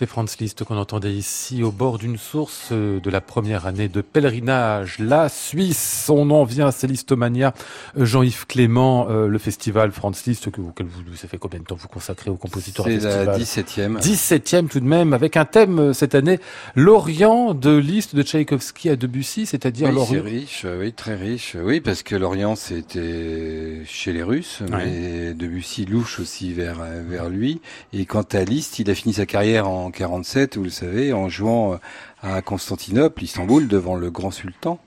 Speaker 2: C'était Franz Liszt qu'on entendait ici au bord d'une source euh, de la première année de pèlerinage. La Suisse, on en vient à Listomania. Euh, Jean-Yves Clément, euh, le festival Franz Liszt, que vous, vous, ça fait combien de temps vous consacrez aux compositeurs
Speaker 5: C'est la
Speaker 2: festival 17e. 17e tout de même, avec un thème cette année, l'Orient de Liszt, de Tchaïkovski à Debussy, c'est-à-dire
Speaker 5: oui,
Speaker 2: l'Orient.
Speaker 5: c'est riche, oui, très riche. Oui, parce que l'Orient c'était chez les Russes, mais Debussy louche aussi vers, vers lui. Et quant à Liszt, il a fini sa carrière en en 47, vous le savez, en jouant euh, à Constantinople, Istanbul, devant le grand sultan.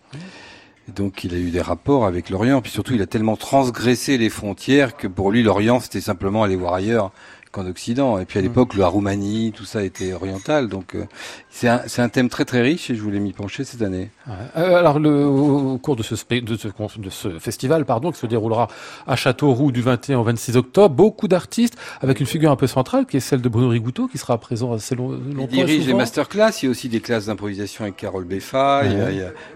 Speaker 5: donc il a eu des rapports avec l'Orient, puis surtout il a tellement transgressé les frontières que pour lui l'Orient c'était simplement aller voir ailleurs qu'en Occident. Et puis à mmh. l'époque, le Roumanie, tout ça était oriental. Donc euh, c'est un, un, thème très très riche et je voulais m'y pencher cette année.
Speaker 2: Euh, alors le, au cours de ce, de ce, de ce festival, pardon, qui se déroulera à Châteauroux du 21 au 26 octobre, beaucoup d'artistes avec une figure un peu centrale qui est celle de Bruno Rigouteau qui sera présent assez long, longtemps.
Speaker 5: Il dirige les masterclass. Il y a aussi des classes d'improvisation avec Carole Beffa. Il, y a,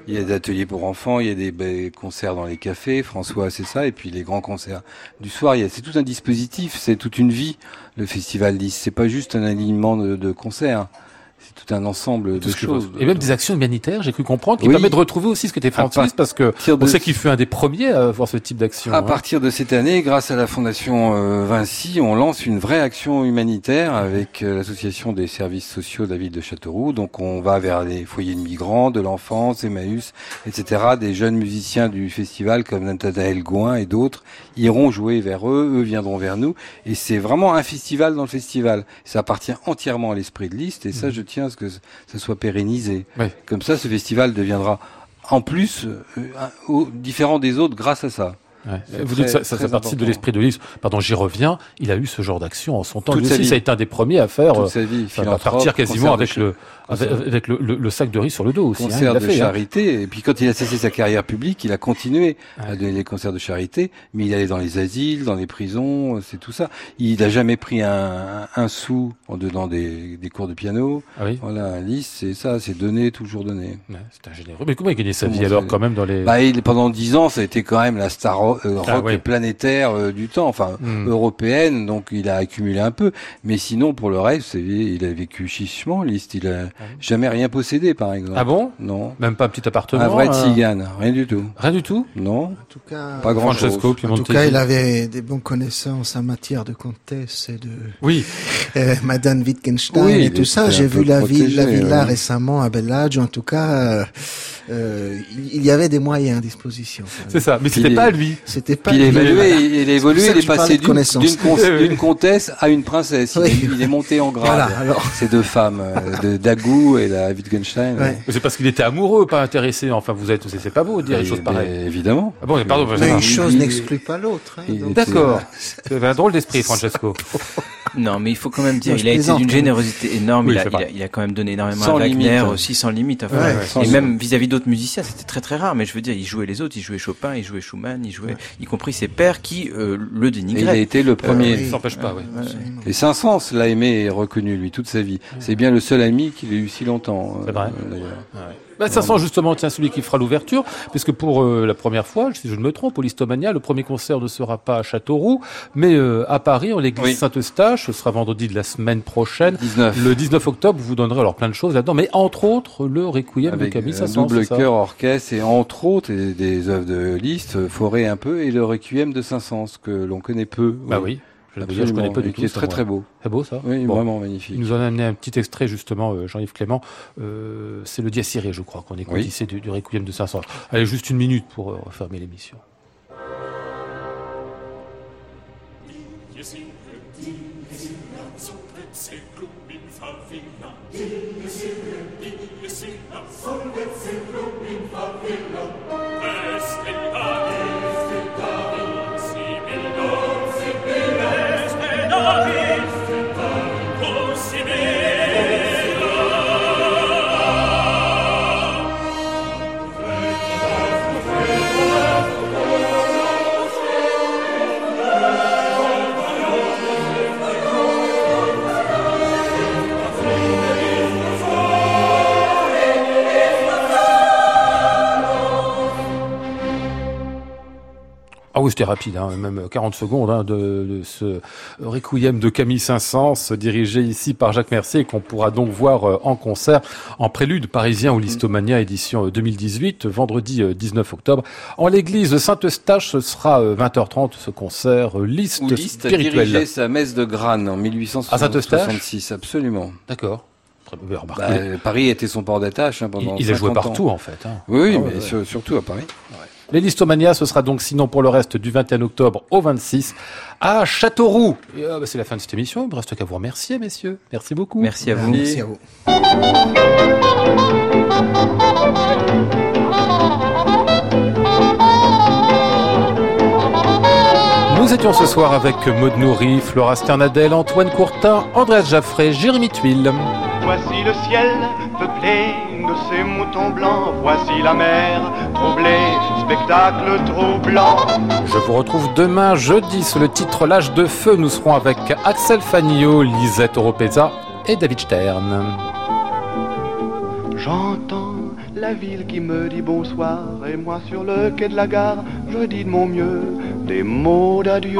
Speaker 5: il, y a, des ateliers pour enfants. Il y a des, des concerts dans les cafés. François, c'est ça. Et puis les grands concerts du soir. C'est tout un dispositif. C'est toute une vie le festival 10. C'est pas juste un alignement de, de concerts c'est tout un ensemble de choses.
Speaker 2: Et même des actions humanitaires, j'ai cru comprendre, qui permet de retrouver aussi ce qu'était Francis, parce que on sait qu'il fut un des premiers à avoir ce type d'action.
Speaker 5: À hein. partir de cette année, grâce à la Fondation euh, Vinci, on lance une vraie action humanitaire avec euh, l'association des services sociaux de la ville de Châteauroux. Donc on va vers les foyers de migrants, de l'enfance, Emmaüs, etc. Des jeunes musiciens du festival comme Nathanaël Gouin et d'autres iront jouer vers eux, eux viendront vers nous. Et c'est vraiment un festival dans le festival. Ça appartient entièrement à l'esprit de liste et ça, mmh. je tiens à ce que ça soit pérennisé. Comme ça, ce festival deviendra en plus euh, différent des autres grâce à ça.
Speaker 2: Vous dites ça, ça fait partie de l'esprit de l'île. Pardon, j'y reviens. Il a eu ce genre d'action en son temps. Toute Lui aussi, ça a été un des premiers à faire.
Speaker 5: Toute sa vie,
Speaker 2: à partir quasiment avec le, avec, le, le, sac de riz sur le dos aussi.
Speaker 5: Hein, concert de hein. charité. Et puis quand il a cessé sa carrière publique, il a continué à donner des concerts de charité. Mais il allait dans les asiles, dans les prisons, c'est tout ça. Il n'a jamais pris un, un, sou en donnant des, des cours de piano. Ah oui. Voilà, liste, c'est ça, c'est donner, toujours donner.
Speaker 2: c'est un généreux. Mais comment il gagnait sa vie alors quand même dans les...
Speaker 5: Bah, il, pendant dix ans, ça a été quand même la star euh, ah rock planétaire euh, du temps, enfin hmm. européenne. Donc il a accumulé un peu. Mais sinon, pour le reste, il a vécu chichement, liste. Il a ah jamais rien possédé, par exemple.
Speaker 2: Ah bon?
Speaker 5: Non.
Speaker 2: Même pas un petit appartement Un
Speaker 5: vrai tzigane, rien du tout.
Speaker 2: Rien du tout?
Speaker 5: Non.
Speaker 3: En tout cas,
Speaker 5: pas grand chose.
Speaker 3: En tout cas, il avait des bonnes connaissances en matière de comtesse et de.
Speaker 2: Oui.
Speaker 3: Euh, Madame Wittgenstein et tout ça. J'ai vu la ville, la villa récemment à Bellagio. En tout cas, euh, euh, il y avait des moyens à disposition.
Speaker 2: C'est ça, mais c'était pas lui.
Speaker 3: C'était pas.
Speaker 5: Il, lui. Évolué, il a évolué, il est passé d'une comtesse à une princesse. Il, est, monté en grade. Voilà, alors. Ces deux femmes, de Dagou et la Wittgenstein.
Speaker 2: Ouais. C'est parce qu'il était amoureux, pas intéressé. Enfin, vous êtes, c'est pas beau de dire une chose pareille.
Speaker 5: Évidemment.
Speaker 2: Ah bon, pardon.
Speaker 3: Mais une chose n'exclut pas l'autre.
Speaker 2: Hein, D'accord. C'est un drôle d'esprit, Francesco.
Speaker 4: Non, mais il faut quand même dire, il a été d'une générosité énorme. il, a, il, a, quand même donné énormément à Wagner aussi, sans limite. Enfin, et même vis-à-vis d'autres musiciens, c'était très très rare. Mais je veux dire, il jouait les autres, il jouait Chopin, il jouait Schumann, il jouait, y compris ses pères qui euh, le dénigraient.
Speaker 5: il a été le premier.
Speaker 2: Euh, s'empêche pas, oui.
Speaker 5: Et Saint-Saëns l'a aimé et reconnu lui toute sa vie. C'est bien le seul ami qu'il ait eu si longtemps.
Speaker 2: C'est vrai. Euh. Bah, ça sent justement tiens, celui qui fera l'ouverture, puisque pour euh, la première fois, si je ne me trompe, au Listomania, le premier concert ne sera pas à Châteauroux, mais euh, à Paris, en l'église Saint-Eustache. Ce sera vendredi de la semaine prochaine.
Speaker 5: 19.
Speaker 2: Le 19 octobre, vous donnerez alors plein de choses là-dedans, mais entre autres, le Requiem
Speaker 5: Avec
Speaker 2: de Camille
Speaker 5: un double chœur orchestre et entre autres des, œuvres de Liszt, Forêt un peu, et le Requiem de Saint-Saëns, que l'on connaît peu.
Speaker 2: Bah oui. Je connais pas du tout.
Speaker 5: Qui est très très beau.
Speaker 2: C'est beau ça?
Speaker 5: Oui, vraiment magnifique.
Speaker 2: Il nous en a amené un petit extrait justement, euh, Jean-Yves Clément. Euh, c'est le Diaciré, je crois, qu'on écoute oui. ici du, du Requiem de 500. Allez, juste une minute pour euh, refermer l'émission. C'était rapide, hein, même 40 secondes hein, de, de, ce requiem de Camille Saint-Saëns, dirigé ici par Jacques Mercier, qu'on pourra donc voir euh, en concert en prélude parisien au Listomania édition 2018, euh, vendredi 19 octobre. En l'église Saint-Eustache, ce sera 20h30 ce concert Liste,
Speaker 5: Où Liszt a
Speaker 2: spirituelle.
Speaker 5: dirigé sa messe de Grane en 1866, absolument.
Speaker 2: D'accord.
Speaker 5: Bah, Paris était son port d'attache hein, pendant
Speaker 2: Il, il a joué
Speaker 5: ans.
Speaker 2: partout en fait. Hein.
Speaker 5: Oui,
Speaker 2: Ah,
Speaker 5: mais
Speaker 2: ouais,
Speaker 5: surtout à Paris.
Speaker 2: Les Listomania, ce sera donc sinon pour le reste du 21 octobre au 26 à Châteauroux. Et, euh, bah, c'est la fin de cette émission. Il ne me reste qu'à vous remercier, messieurs. Merci beaucoup.
Speaker 4: Merci à vous.
Speaker 3: Merci à vous.
Speaker 2: Nous étions ce soir avec Maud Nourri, Flora Sternadel, Antoine Courtin, Andrés Jaffré, Jérémy Tuile.
Speaker 1: Voici le ciel peuplé de ces moutons blancs. Voici la mer troublée, spectacle troublant.
Speaker 2: Je vous retrouve demain jeudi sous le titre L'âge de feu. Nous serons avec Axel Fagnot, Lisette Oropesa et David Stern.
Speaker 1: J'entends la ville qui me dit bonsoir et moi sur le quai de la gare, je dis de mon mieux des mots d'adieu.